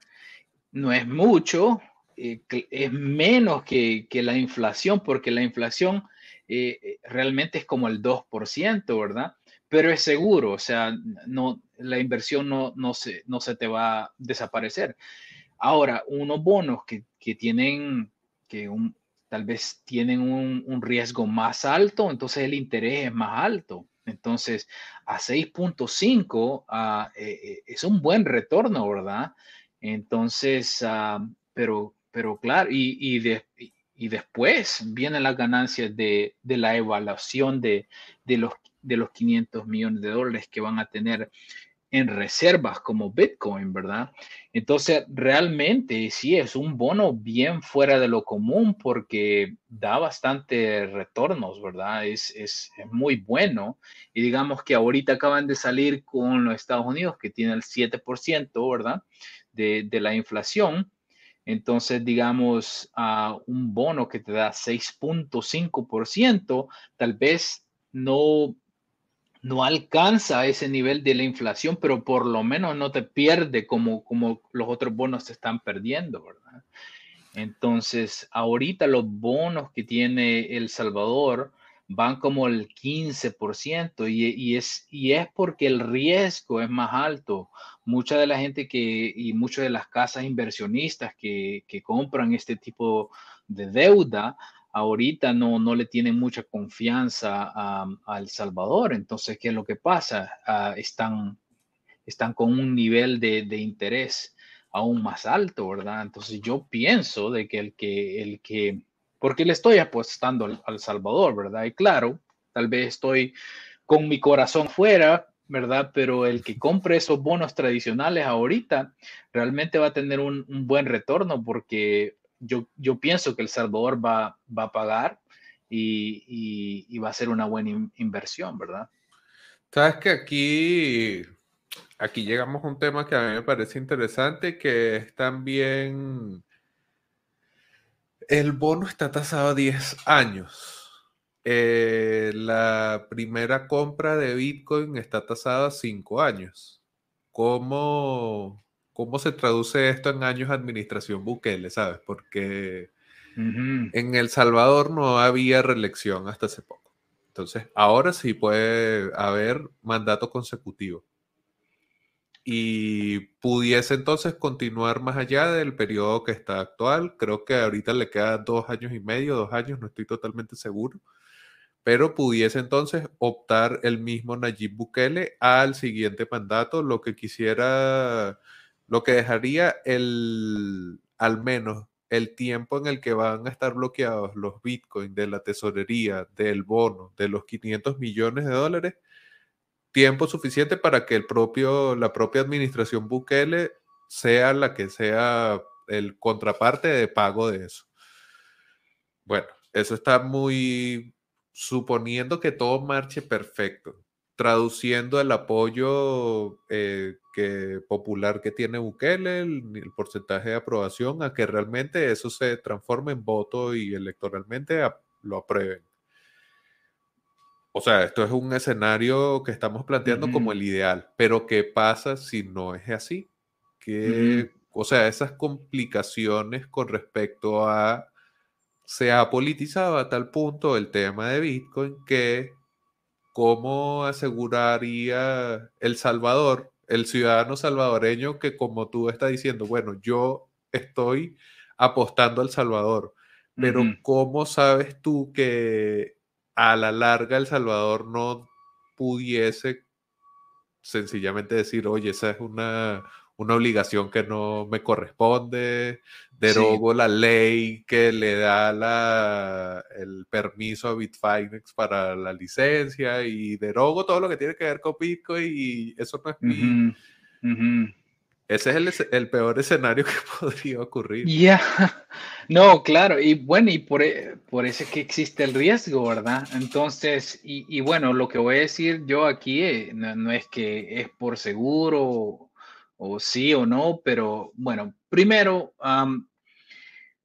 No es mucho, eh, es menos que, que, la inflación, porque la inflación eh, realmente es como el 2%, ¿verdad? Pero es seguro, o sea, no, la inversión no, no, se, no se te va a desaparecer. Ahora, unos bonos que, que tienen que tal vez tienen un, riesgo más alto, entonces el interés es más alto. Entonces, a 6.5 ah, eh, eh, es un buen retorno, ¿verdad? Entonces, ah, pero, pero claro, y, después vienen las ganancias de, la evaluación de, de, los, de los 500 millones de dólares que van a tener en reservas como Bitcoin, ¿verdad? Entonces, realmente sí es un bono bien fuera de lo común porque da bastante retornos, ¿verdad? Es, es, muy bueno. Y digamos que ahorita acaban de salir con los Estados Unidos, que tiene el 7%, ¿verdad? De, de la inflación. Entonces, digamos, a un bono que te da 6.5%, tal vez no no alcanza ese nivel de la inflación, pero por lo menos no te pierde como, como los otros bonos se están perdiendo, ¿verdad? Entonces, ahorita los bonos que tiene El Salvador van como el 15% y, y, es, y es porque el riesgo es más alto. Mucha de la gente que y muchas de las casas inversionistas que, que compran este tipo de deuda ahorita no, no le tienen mucha confianza a, El Salvador. Entonces, ¿qué es lo que pasa? Ah, están, están con un nivel de, de, interés aún más alto, ¿verdad? Entonces, yo pienso de que el que, el que, porque le estoy apostando al, al Salvador, ¿verdad? Y claro, tal vez estoy con mi corazón fuera, ¿verdad? Pero el que compre esos bonos tradicionales ahorita realmente va a tener un, un buen retorno porque yo, pienso que El Salvador va, va a pagar y, va a ser una buena inversión, ¿verdad? Sabes que aquí, aquí llegamos a un tema que a mí me parece interesante, que es también el bono está tasado a 10 años. Eh, la primera compra de Bitcoin está tasada a 5 años. ¿Cómo, cómo se traduce esto en años de administración Bukele, ¿sabes? Porque en El Salvador no había reelección hasta hace poco. Entonces, ahora sí puede haber mandato consecutivo. y pudiese entonces continuar más allá del periodo que está actual. Creo que ahorita le queda dos años y medio, dos años, no estoy totalmente seguro. Pero pudiese entonces optar el mismo Nayib Bukele al siguiente mandato, lo que quisiera, lo que dejaría el, al menos el tiempo en el que van a estar bloqueados los bitcoins de la tesorería, del bono, de los 500 millones de dólares, tiempo suficiente para que el propio, la propia administración Bukele sea la que sea el contraparte de pago de eso. Bueno, eso está muy suponiendo que todo marche perfecto, traduciendo el apoyo eh, que, popular que tiene Bukele, el, porcentaje de aprobación, a que realmente eso se transforme en voto y electoralmente lo aprueben. O sea, esto es un escenario que estamos planteando como el ideal, pero ¿qué pasa si no es así? Que, O sea, esas complicaciones con respecto a... Se ha politizado a tal punto el tema de Bitcoin que cómo aseguraría El Salvador, el ciudadano salvadoreño que como tú estás diciendo, bueno, yo estoy apostando al Salvador, pero ¿cómo sabes tú que a la larga El Salvador no pudiese sencillamente decir, oye, esa es una, una obligación que no me corresponde, derogo la ley que le da la, el permiso a Bitfinex para la licencia y derogo todo lo que tiene que ver con Bitcoin y eso no es mi... Ese es el, peor escenario *laughs* que podría ocurrir. Ya, *laughs* no, claro, y bueno, y por, e, por eso es que existe el riesgo, ¿verdad? Entonces, y, bueno, lo que voy a decir yo aquí eh, no, es que es por seguro o, sí o no, pero bueno, primero,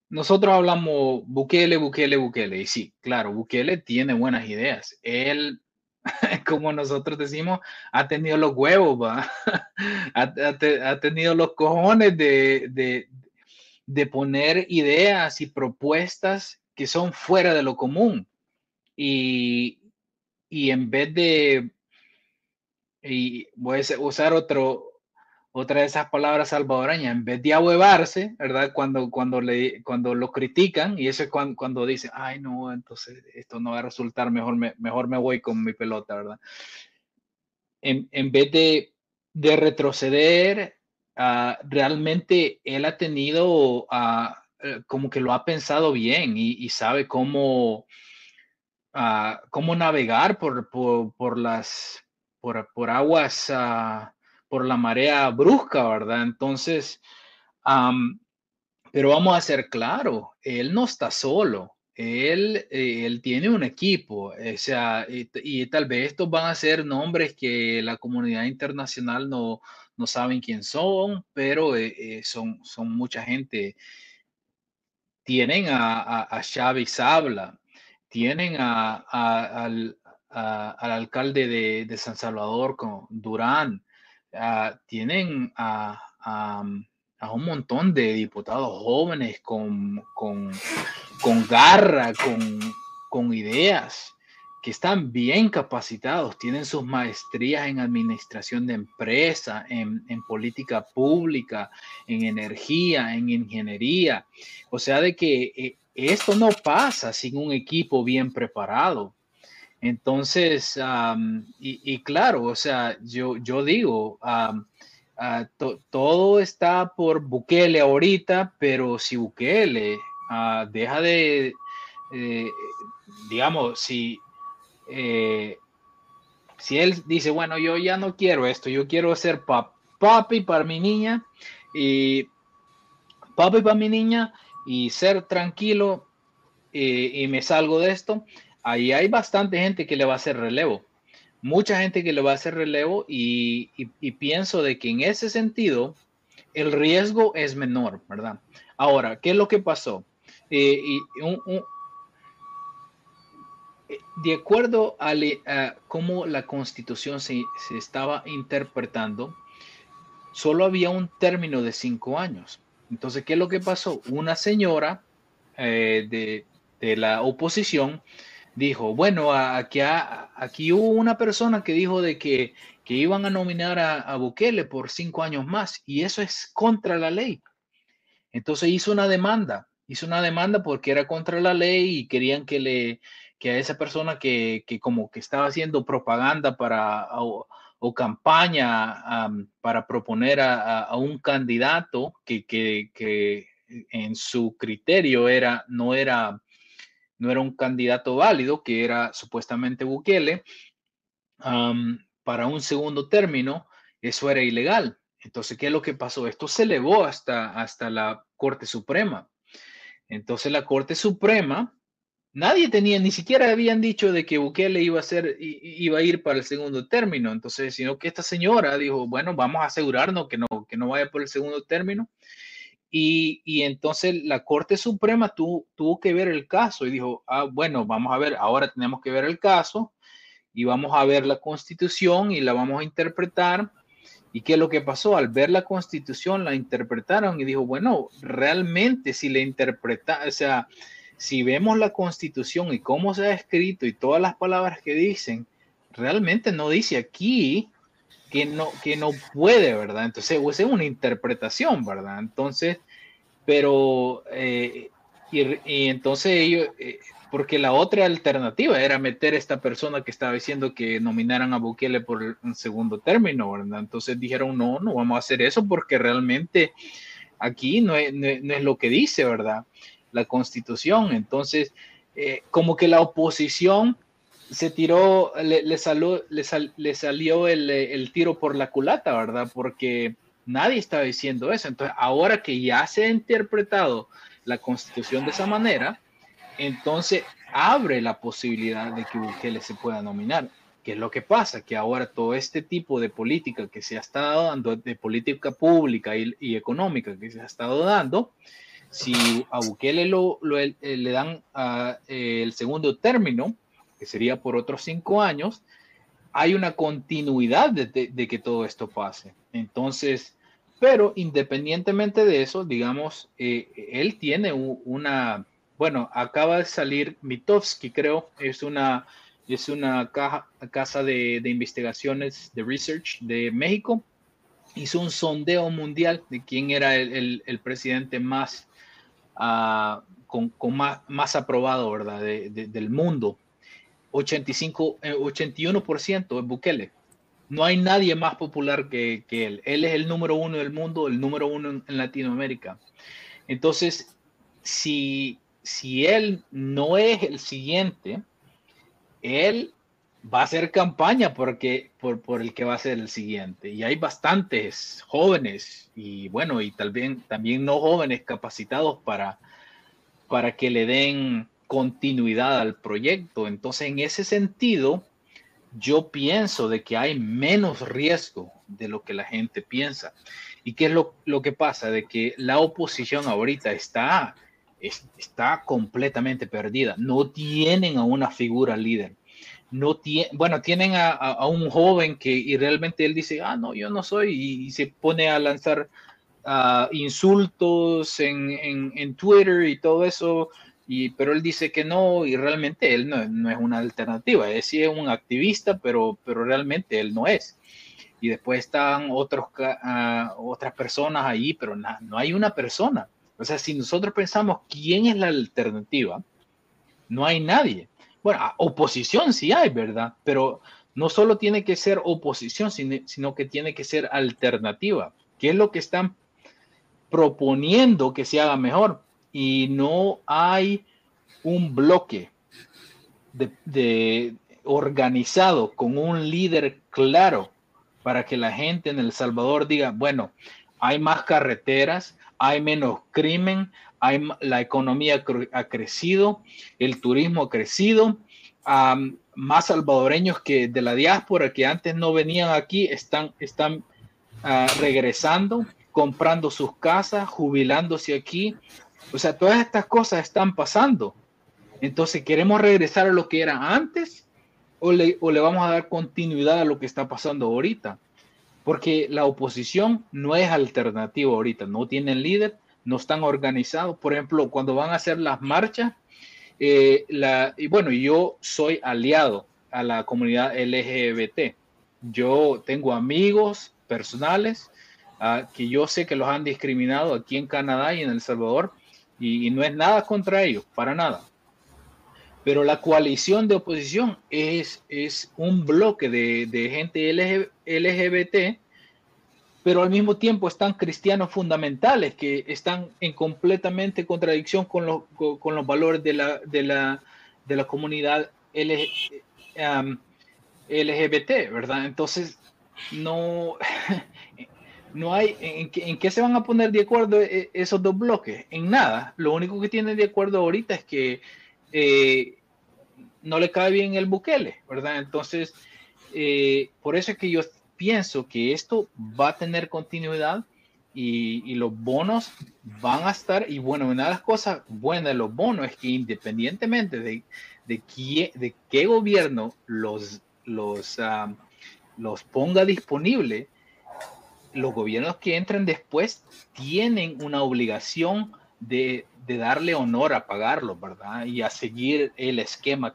nosotros hablamos Bukele, Bukele, Bukele, y sí, claro, Bukele tiene buenas ideas. Él *laughs* como nosotros decimos, ha tenido los huevos, ¿va? *laughs* ha, tenido los cojones de, de, poner ideas y propuestas que son fuera de lo común. Y, y en vez de, y voy a usar otro, otra de esas palabras salvadoreñas, en vez de ahuevarse, ¿verdad? Cuando, cuando, le, cuando lo critican, y eso es cuando, cuando dicen, ay, no, entonces esto no va a resultar, mejor me, mejor me voy con mi pelota, ¿verdad? En, en vez de, de retroceder, uh, realmente él ha tenido, uh, como que lo ha pensado bien y, sabe cómo, uh, cómo navegar por, por, por las, por, por aguas por la marea brusca, ¿verdad? Entonces, pero vamos a ser claro, él no está solo. Él, eh, él tiene un equipo, o sea, y, tal vez estos van a ser nombres que la comunidad internacional no, no saben quién son, pero eh, eh, son, son mucha gente. Tienen a, a, Xavi Sabla, tienen a, al, al, alcalde de, de, San Salvador, con Durán, Ah, tienen a, un montón de diputados jóvenes con, con, garra, con, ideas, que están bien capacitados, tienen sus maestrías en administración de empresa, en, en, política pública, en energía, en ingeniería. O sea, de que eh, esto no pasa sin un equipo bien preparado. Entonces, y, claro, o sea, yo, yo digo, ah, todo está por Bukele ahorita, pero si Bukele ah, deja de, eh, digamos, si, eh, si él dice, bueno, yo ya no quiero esto, yo quiero ser papi para mi niña y papi para mi niña y ser tranquilo eh, y me salgo de esto, ahí hay bastante gente que le va a hacer relevo. Mucha gente que le va a hacer relevo y, pienso de que en ese sentido el riesgo es menor, ¿verdad? Ahora, ¿qué es lo que pasó? Eh, de acuerdo a, cómo la constitución se, estaba interpretando, solo había un término de cinco años. Entonces, ¿qué es lo que pasó? Una señora eh, de, de, la oposición dijo, bueno, aquí, hubo una persona que dijo de que, que iban a nominar a, a, Bukele por cinco años más y eso es contra la ley. Entonces hizo una demanda, hizo una demanda porque era contra la ley y querían que le que a esa persona que, que como que estaba haciendo propaganda para o, campaña para proponer a, a, un candidato que, que, que en su criterio era no era no era un candidato válido, que era supuestamente Bukele, para un segundo término, eso era ilegal. Entonces, ¿qué es lo que pasó? Esto se elevó hasta, hasta la Corte Suprema. Entonces, la Corte Suprema, nadie tenía, ni siquiera habían dicho de que Bukele iba a, ser, iba a ir para el segundo término. Entonces, sino que esta señora dijo, bueno, vamos a asegurarnos que no, que no vaya por el segundo término. Y, entonces la Corte Suprema tuvo que ver el caso y dijo, ah, bueno, vamos a ver, ahora tenemos que ver el caso y vamos a ver la constitución y la vamos a interpretar. ¿Y qué es lo que pasó? Al ver la constitución, la interpretaron y dijo, bueno, realmente si le interpreta, o sea, si vemos la constitución y cómo se ha escrito y todas las palabras que dicen, realmente no dice aquí que no, que no puede, ¿verdad? Entonces, es una interpretación, ¿verdad? Entonces, pero, eh, y, entonces ellos, eh, porque la otra alternativa era meter a esta persona que estaba diciendo que nominaran a Bukele por un segundo término, ¿verdad? Entonces dijeron, no, no vamos a hacer eso porque realmente aquí no es, no es lo que dice, ¿verdad? La constitución. Entonces, eh, como que la oposición se tiró, le, le, le, salió el, tiro por la culata, ¿verdad? Porque nadie estaba diciendo eso. Entonces, ahora que ya se ha interpretado la constitución de esa manera, entonces abre la posibilidad de que Bukele se pueda nominar. ¿Qué es lo que pasa? Que ahora todo este tipo de política que se ha estado dando, de política pública y, económica que se ha estado dando, si a Bukele lo, le dan uh, el segundo término, que sería por otros cinco años, hay una continuidad de, que todo esto pase. Entonces, pero independientemente de eso, digamos, eh, él tiene una, bueno, acaba de salir Mitofsky, creo, es una, es una casa de, investigaciones, de research de México, hizo un sondeo mundial de quién era el, presidente más, uh, con, más, más, aprobado, ¿verdad?, del mundo 85, 81% eh, es Bukele. No hay nadie más popular que, él. Él es el número uno del mundo, el número uno en, Latinoamérica. Entonces, si, si él no es el siguiente, él va a hacer campaña porque, por, por, el que va a ser el siguiente. Y hay bastantes jóvenes y bueno, y también, también no jóvenes capacitados para, para que le den continuidad al proyecto. Entonces, en ese sentido, yo pienso de que hay menos riesgo de lo que la gente piensa. ¿Y qué es lo, que pasa? De que la oposición ahorita está, está completamente perdida. No tienen a una figura líder. No tiene, bueno, tienen a, un joven que y realmente él dice, ah, no, yo no soy, y, se pone a lanzar ah, insultos en, en Twitter y todo eso pero él dice que no, y realmente él no, es una alternativa, es sí es un activista, pero, pero realmente él no es. Y después están otros, uh, otras personas ahí, pero no hay una persona. O sea, si nosotros pensamos quién es la alternativa, no hay nadie. Bueno, oposición sí hay, ¿verdad? Pero no solo tiene que ser oposición, sino que tiene que ser alternativa. ¿Qué es lo que están proponiendo que se haga mejor? Y no hay un bloque de, organizado con un líder claro para que la gente en El Salvador diga, bueno, hay más carreteras, hay menos crimen, hay, la economía ha crecido, el turismo ha crecido, más salvadoreños que de la diáspora que antes no venían aquí están, están ah, regresando, comprando sus casas, jubilándose aquí, o sea, todas estas cosas están pasando. Entonces, ¿queremos regresar a lo que era antes o le, o le vamos a dar continuidad a lo que está pasando ahorita? Porque la oposición no es alternativa ahorita, no tienen líder, no están organizados. Por ejemplo, cuando van a hacer las marchas, eh, la, y bueno, yo soy aliado a la comunidad LGBT. Yo tengo amigos personales ah, que yo sé que los han discriminado aquí en Canadá y en El Salvador y, no es nada contra ellos, para nada. Pero la coalición de oposición es, es un bloque de, de gente LGBT pero al mismo tiempo están cristianos fundamentales que están en completamente contradicción con, con, los valores de la, de la, de la comunidad LGBT, ¿verdad? Entonces, no, *laughs* no hay, ¿en qué, se van a poner de acuerdo e, esos dos bloques? En nada. Lo único que tienen de acuerdo ahorita es que eh, no le cae bien el Bukele, ¿verdad? Entonces, eh, por eso es que yo pienso que esto va a tener continuidad y, los bonos van a estar, y bueno, una de las cosas buenas de los bonos es que independientemente de, de, qué, de qué gobierno los, los, ah, los ponga disponible, los gobiernos que entren después tienen una obligación de, darle honor a pagarlo, ¿verdad? Y a seguir el esquema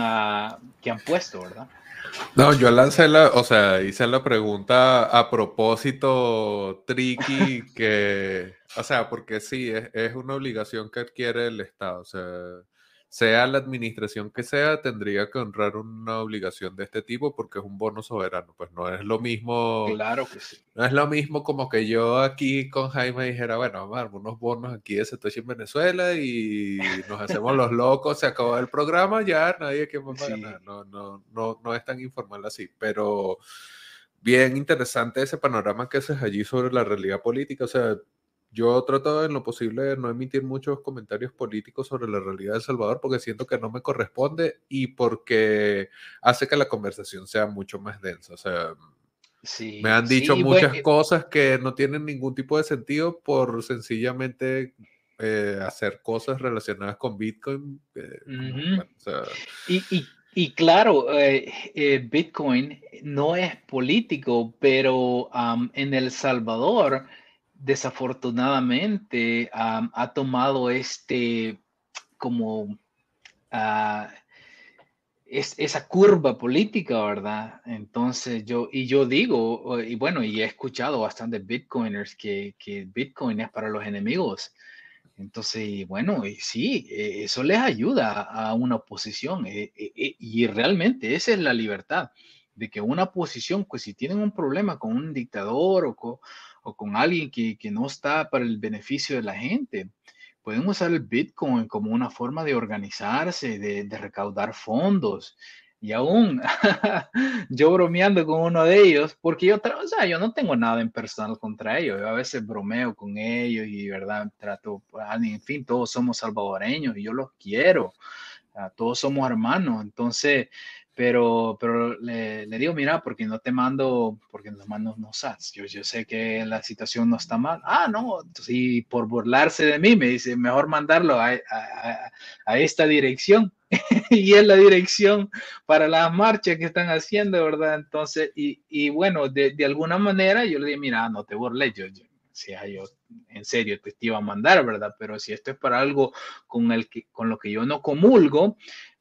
ah, que han puesto, ¿verdad? No, yo lancé la, o sea, hice la pregunta a propósito tricky que, o sea, porque sí, es, es una obligación que adquiere el Estado, o sea, sea la administración que sea, tendría que honrar una obligación de este tipo porque es un bono soberano. Pues no es lo mismo. Claro que sí. No es lo mismo como que yo aquí con Jaime dijera, bueno, vamos a dar unos bonos aquí de Satoshi en Venezuela y nos hacemos los locos, se acabó el programa, ya nadie que más No, no, no, no es tan informal así, pero bien interesante ese panorama que haces allí sobre la realidad política. O sea, yo trato en lo posible de no emitir muchos comentarios políticos sobre la realidad de El Salvador porque siento que no me corresponde y porque hace que la conversación sea mucho más densa. O sea, me han dicho muchas cosas que no tienen ningún tipo de sentido por sencillamente eh, hacer cosas relacionadas con Bitcoin. y, claro, eh, eh, Bitcoin no es político, pero en El Salvador desafortunadamente ha tomado este como ah, es, esa curva política, ¿verdad? Entonces yo, y yo digo, y bueno, y he escuchado bastantes bitcoiners que, que Bitcoin es para los enemigos. Entonces, bueno, y sí, e, eso les ayuda a una oposición e, e, y realmente esa es la libertad de que una oposición, pues si tienen un problema con un dictador o con, o con alguien que, no está para el beneficio de la gente. Pueden usar el Bitcoin como una forma de organizarse, de, recaudar fondos. Y aún *laughs* yo bromeando con uno de ellos, porque yo, o sea, yo no tengo nada en personal contra ellos. Yo a veces bromeo con ellos y, verdad, trato, pues, en fin, todos somos salvadoreños y yo los quiero. Todos somos hermanos. Entonces, pero, pero le, le, digo, mira, porque no te mando, porque nos mando no sats. Yo, yo sé que la situación no está mal. Ah, no, sí, por burlarse de mí, me dice, mejor mandarlo a, a, a esta dirección. *laughs* y es la dirección para las marchas que están haciendo, ¿verdad? Entonces, y, y bueno, de, de, alguna manera yo le dije, mira, no te burles, yo, yo, si yo en serio te iba a mandar, ¿verdad? Pero si esto es para algo con, el que, con lo que yo no comulgo,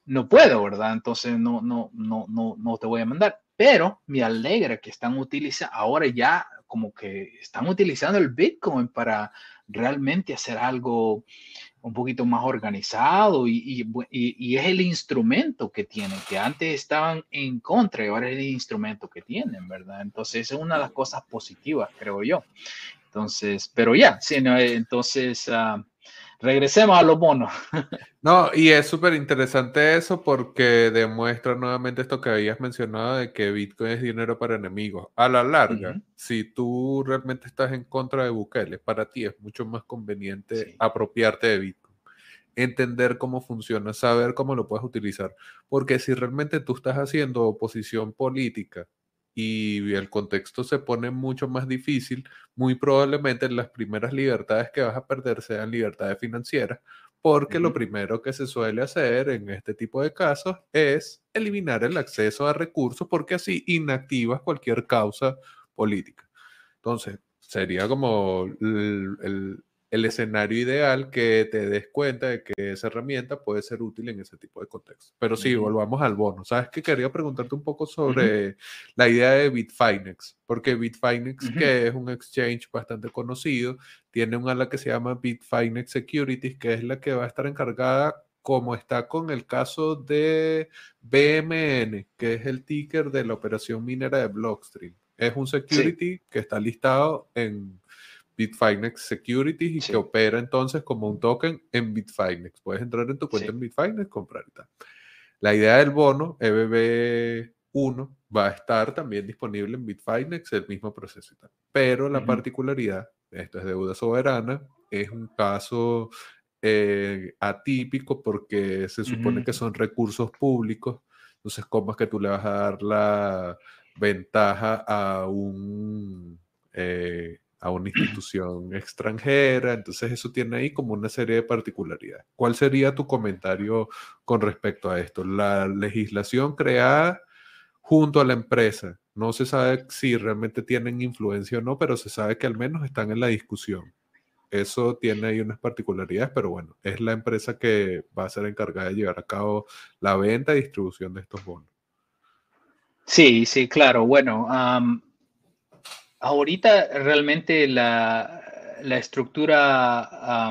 no puedo, ¿verdad? Entonces no, no, no, no, no te voy a mandar. Pero me alegra que están utilizando, ahora ya como que están utilizando el Bitcoin para realmente hacer algo un poquito más organizado y, y, es el instrumento que tienen, que antes estaban en contra y ahora es el instrumento que tienen, ¿verdad? Entonces es una de las cosas positivas, creo yo. Entonces, pero ya, sí, entonces... Uh, regresemos a los bonos. *laughs* no, y es súper interesante eso porque demuestra nuevamente esto que habías mencionado de que Bitcoin es dinero para enemigos. A la larga, si tú realmente estás en contra de Bukele, para ti es mucho más conveniente apropiarte de Bitcoin. Entender cómo funciona, saber cómo lo puedes utilizar. Porque si realmente tú estás haciendo oposición política y el contexto se pone mucho más difícil, muy probablemente las primeras libertades que vas a perder sean libertades financieras, porque lo primero que se suele hacer en este tipo de casos es eliminar el acceso a recursos porque así inactivas cualquier causa política. Entonces, sería como el, el escenario ideal que te des cuenta de que esa herramienta puede ser útil en ese tipo de contexto. Pero sí, volvamos al bono. Sabes que quería preguntarte un poco sobre la idea de Bitfinex, porque Bitfinex, que es un exchange bastante conocido, tiene un ala que se llama Bitfinex Securities, que es la que va a estar encargada como está con el caso de BMN, que es el ticker de la operación minera de Blockstream. Es un security que está listado en Bitfinex Securities y que opera entonces como un token en Bitfinex. Puedes entrar en tu cuenta en Bitfinex, comprar y tal. La idea del bono EBB1 va a estar también disponible en Bitfinex, el mismo proceso y tal. Pero la particularidad, esto es deuda soberana, es un caso eh, atípico porque se supone que son recursos públicos. Entonces, ¿cómo es que tú le vas a dar la ventaja a un eh, a una institución extranjera. Entonces eso tiene ahí como una serie de particularidades. ¿Cuál sería tu comentario con respecto a esto? La legislación creada junto a la empresa. No se sabe si realmente tienen influencia o no, pero se sabe que al menos están en la discusión. Eso tiene ahí unas particularidades, pero bueno, es la empresa que va a ser encargada de llevar a cabo la venta y distribución de estos bonos. Sí, sí, claro. Bueno, ahorita realmente la, estructura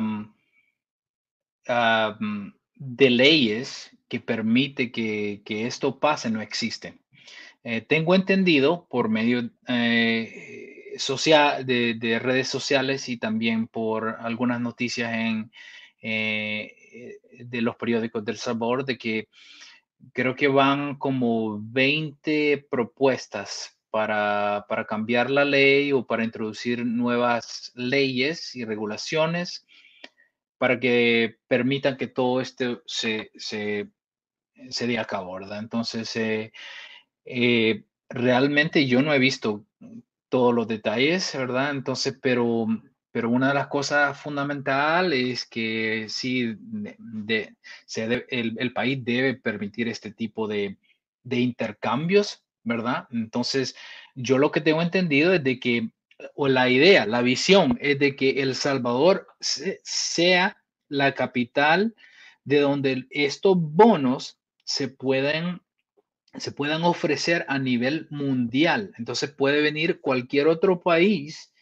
de leyes que permite que, esto pase no existe. Eh, tengo entendido por medio eh, social, de, redes sociales y también por algunas noticias en, eh, de los periódicos del sabor de que creo que van como 20 propuestas para, cambiar la ley o para introducir nuevas leyes y regulaciones para que permitan que todo esto se, se, se dé a cabo, ¿verdad? Entonces, eh, eh, realmente yo no he visto todos los detalles, ¿verdad? Entonces, pero, pero una de las cosas fundamentales es que sí, de, el, el, país debe permitir este tipo de, de intercambios ¿verdad? Entonces, yo lo que tengo entendido es de que, o la idea, la visión es de que El Salvador sea la capital de donde estos bonos se pueden se puedan ofrecer a nivel mundial. Entonces puede venir cualquier otro país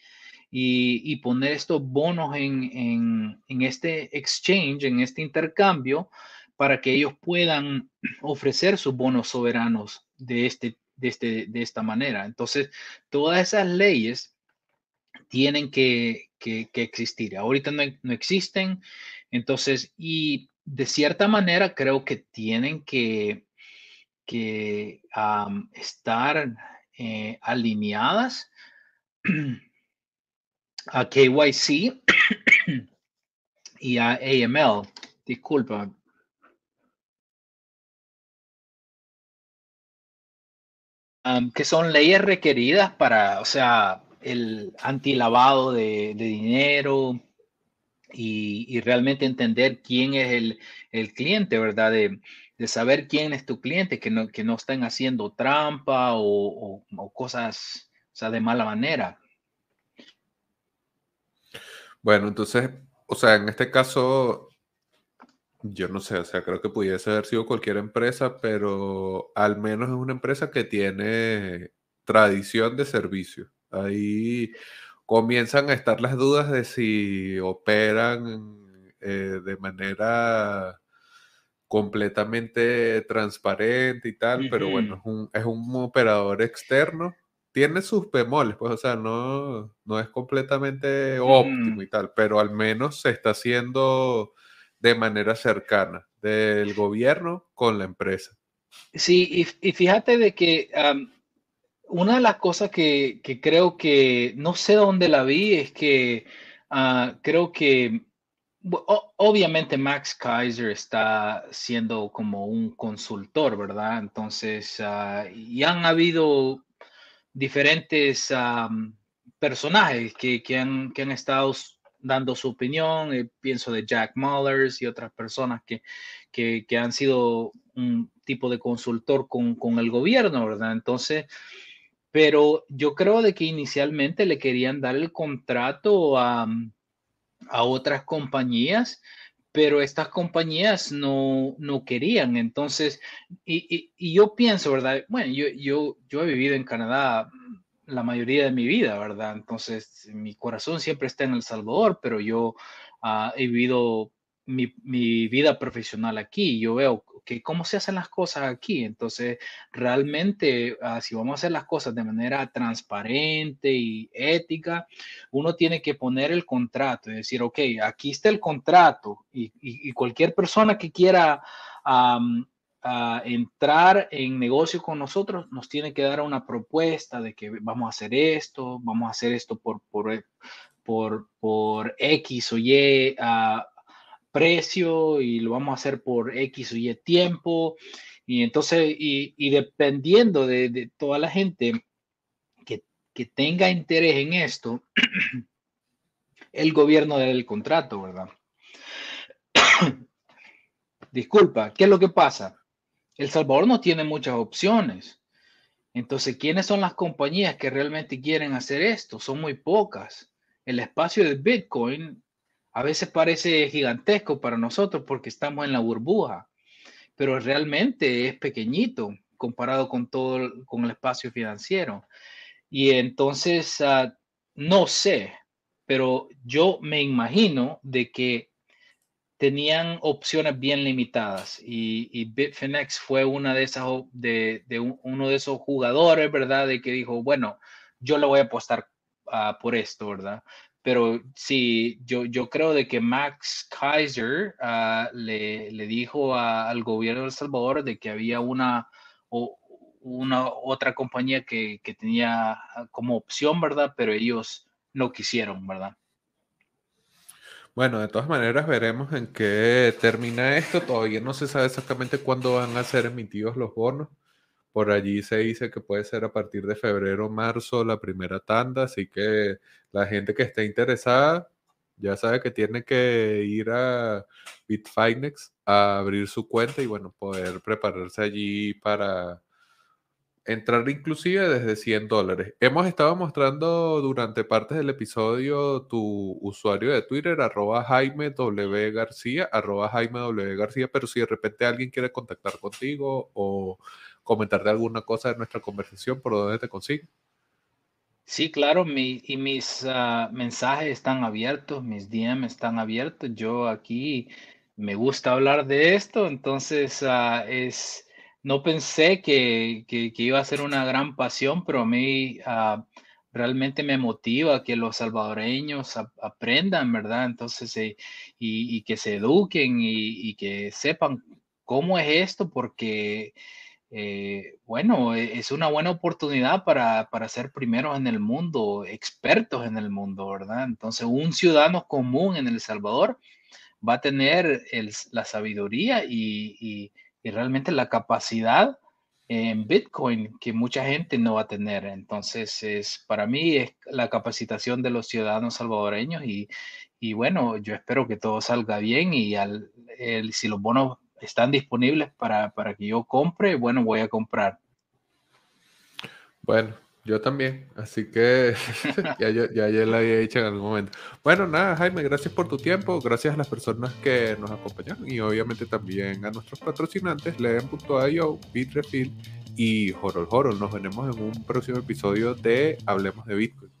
y, poner estos bonos en, en, este exchange, en este intercambio, para que ellos puedan ofrecer sus bonos soberanos de este de, este, de esta manera. Entonces, todas esas leyes tienen que, existir. Ahorita no, existen. Entonces, y de cierta manera creo que tienen que, que estar eh, alineadas a KYC y a AML. Disculpa, que son leyes requeridas para, o sea, el antilavado de, de dinero y, realmente entender quién es el, cliente, ¿verdad? De, saber quién es tu cliente, que no, que no estén haciendo trampa o, o cosas, o sea, de mala manera. Bueno, entonces, o sea, en este caso, yo no sé, o sea, creo que pudiese haber sido cualquier empresa, pero al menos es una empresa que tiene tradición de servicio. Ahí comienzan a estar las dudas de si operan eh, de manera completamente transparente y tal, pero bueno, es un, es un, operador externo. Tiene sus bemoles, pues, o sea, no, no es completamente óptimo y tal, pero al menos se está haciendo de manera cercana del gobierno con la empresa. Sí, y, fíjate de que una de las cosas que, creo que no sé dónde la vi es que ah, creo que obviamente Max Kaiser está siendo como un consultor, ¿verdad? Entonces, uh, y han habido diferentes personajes que, que, han, que han estado dando su opinión. Eh, pienso de Jack Mullers y otras personas que, que, han sido un tipo de consultor con, con, el gobierno, ¿verdad? Entonces, pero yo creo de que inicialmente le querían dar el contrato a, a otras compañías, pero estas compañías no, no querían. Entonces, y, y, yo pienso, ¿verdad? Bueno, yo, yo, yo he vivido en Canadá la mayoría de mi vida, ¿verdad? Entonces, mi corazón siempre está en El Salvador, pero yo uh, he vivido mi, vida profesional aquí. Yo veo que cómo se hacen las cosas aquí. Entonces, realmente, uh, si vamos a hacer las cosas de manera transparente y ética, uno tiene que poner el contrato y decir, ok, aquí está el contrato y, cualquier persona que quiera... a entrar en negocio con nosotros, nos tiene que dar una propuesta de que vamos a hacer esto, vamos a hacer esto por, por, por, por X o Y uh, precio y lo vamos a hacer por X o Y tiempo. Y entonces, y, y dependiendo de, de, toda la gente que, que tenga interés en esto, *clears throat* el gobierno del contrato, ¿verdad? *clears throat* Disculpa, ¿qué es lo que pasa? El Salvador no tiene muchas opciones. Entonces, ¿quiénes son las compañías que realmente quieren hacer esto? Son muy pocas. El espacio de Bitcoin a veces parece gigantesco para nosotros porque estamos en la burbuja, pero realmente es pequeñito comparado con todo con el espacio financiero. Y entonces, uh, no sé, pero yo me imagino de que tenían opciones bien limitadas y, y Bitfinex fue una de esas de, de un, uno de esos jugadores, ¿verdad? De que dijo, bueno, yo le voy a apostar uh, por esto, ¿verdad? Pero sí, yo, yo creo de que Max Kaiser uh, le, le, dijo a, al gobierno de El Salvador de que había una, o, una otra compañía que, que tenía como opción, ¿verdad? Pero ellos no quisieron, ¿verdad? Bueno, de todas maneras veremos en qué termina esto. Todavía no se sabe exactamente cuándo van a ser emitidos los bonos. Por allí se dice que puede ser a partir de febrero o marzo la primera tanda, así que la gente que esté interesada ya sabe que tiene que ir a Bitfinex a abrir su cuenta y bueno, poder prepararse allí para entrar inclusive desde 100 dólares. Hemos estado mostrando durante partes del episodio tu usuario de Twitter, arroba Jaime W. García, Jaime W. García, pero si de repente alguien quiere contactar contigo o comentarte alguna cosa de nuestra conversación, ¿por dónde te consigue? Sí, claro, mi, y mis uh, mensajes están abiertos, mis DM están abiertos. Yo aquí me gusta hablar de esto, entonces uh, es no pensé que, que, iba a ser una gran pasión, pero a mí uh, realmente me motiva que los salvadoreños aprendan, ¿verdad? Entonces, eh, y, que se eduquen y, que sepan cómo es esto, porque, eh, bueno, e, es una buena oportunidad para, para ser primeros en el mundo, expertos en el mundo, ¿verdad? Entonces, un ciudadano común en El Salvador va a tener la sabiduría y realmente la capacidad en Bitcoin que mucha gente no va a tener. Entonces, es, para mí es la capacitación de los ciudadanos salvadoreños y, y bueno, yo espero que todo salga bien y al, el, si los bonos están disponibles para, para que yo compre, bueno, voy a comprar. Bueno, yo también, así que *laughs* ya, ya, ya, ya la había dicho en algún momento. Bueno, nada, Jaime, gracias por tu tiempo, gracias a las personas que nos acompañaron y obviamente también a nuestros patrocinantes, Leen.io, Bitrefill y Horol Horol. Nos veremos en un próximo episodio de Hablemos de Bitcoin.